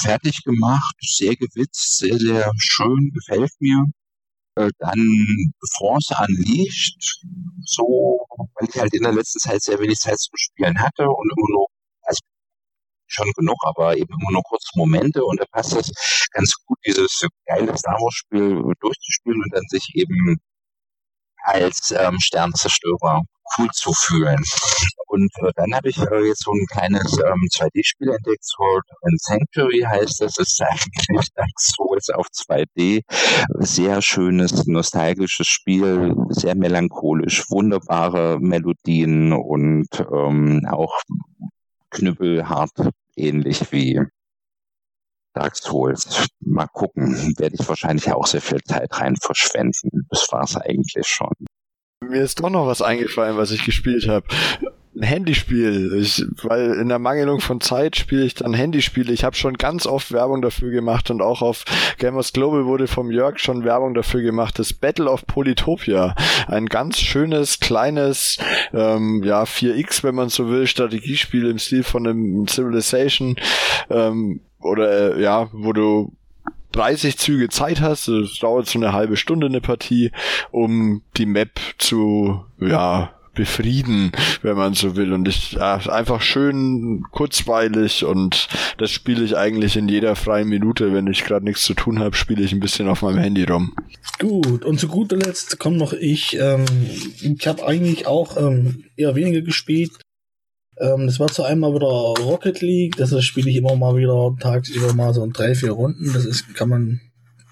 S3: fertig gemacht, sehr gewitzt, sehr, sehr schön, gefällt mir. Äh, dann Force Unleashed, so, weil ich halt in der letzten Zeit sehr wenig Zeit zum Spielen hatte und immer nur, also schon genug, aber eben immer nur kurze Momente und da passt das ganz gut, dieses geile Star Wars Spiel durchzuspielen und dann sich eben als ähm, Sternzerstörer cool zu fühlen. Und äh, dann habe ich äh, jetzt so ein kleines ähm, 2D-Spiel entdeckt, Sword and Sanctuary heißt das. Das ist eigentlich Dark Souls auf 2D. Sehr schönes, nostalgisches Spiel, sehr melancholisch, wunderbare Melodien und ähm, auch knüppelhart ähnlich wie Dark Souls. Mal gucken, werde ich wahrscheinlich auch sehr viel Zeit rein verschwenden. Das war es eigentlich schon.
S2: Mir ist doch noch was eingefallen, was ich gespielt habe. Ein Handyspiel. Ich, weil in der Mangelung von Zeit spiele ich dann Handyspiele. Ich habe schon ganz oft Werbung dafür gemacht und auch auf Gamers Global wurde vom Jörg schon Werbung dafür gemacht. Das Battle of Polytopia. Ein ganz schönes, kleines, ähm, ja, 4X, wenn man so will, Strategiespiel im Stil von einem Civilization. Ähm, oder äh, ja, wo du 30 Züge Zeit hast, es dauert so eine halbe Stunde eine Partie, um die Map zu, ja, befrieden, wenn man so will. Und ich ja, einfach schön kurzweilig und das spiele ich eigentlich in jeder freien Minute, wenn ich gerade nichts zu tun habe, spiele ich ein bisschen auf meinem Handy rum.
S1: Gut, und zu guter Letzt kommt noch ich. Ähm, ich habe eigentlich auch ähm, eher weniger gespielt. Ähm, das war zu einmal wieder Rocket League, das spiele ich immer mal wieder tagsüber mal so in drei, vier Runden. Das ist, kann man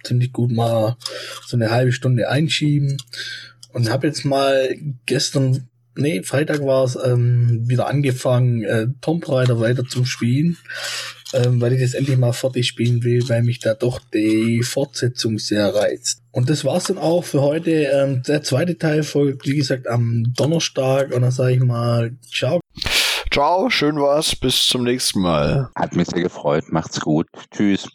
S1: ziemlich gut mal so eine halbe Stunde einschieben. Und habe jetzt mal gestern, nee, Freitag war es, ähm, wieder angefangen, äh, Tomb Raider weiter zu spielen, ähm, weil ich das endlich mal fertig spielen will, weil mich da doch die Fortsetzung sehr reizt. Und das war's dann auch für heute. Ähm, der zweite Teil folgt, wie gesagt, am Donnerstag und dann sage ich mal, ciao.
S2: Ciao, schön war's, bis zum nächsten Mal.
S3: Hat mich sehr gefreut, macht's gut. Tschüss.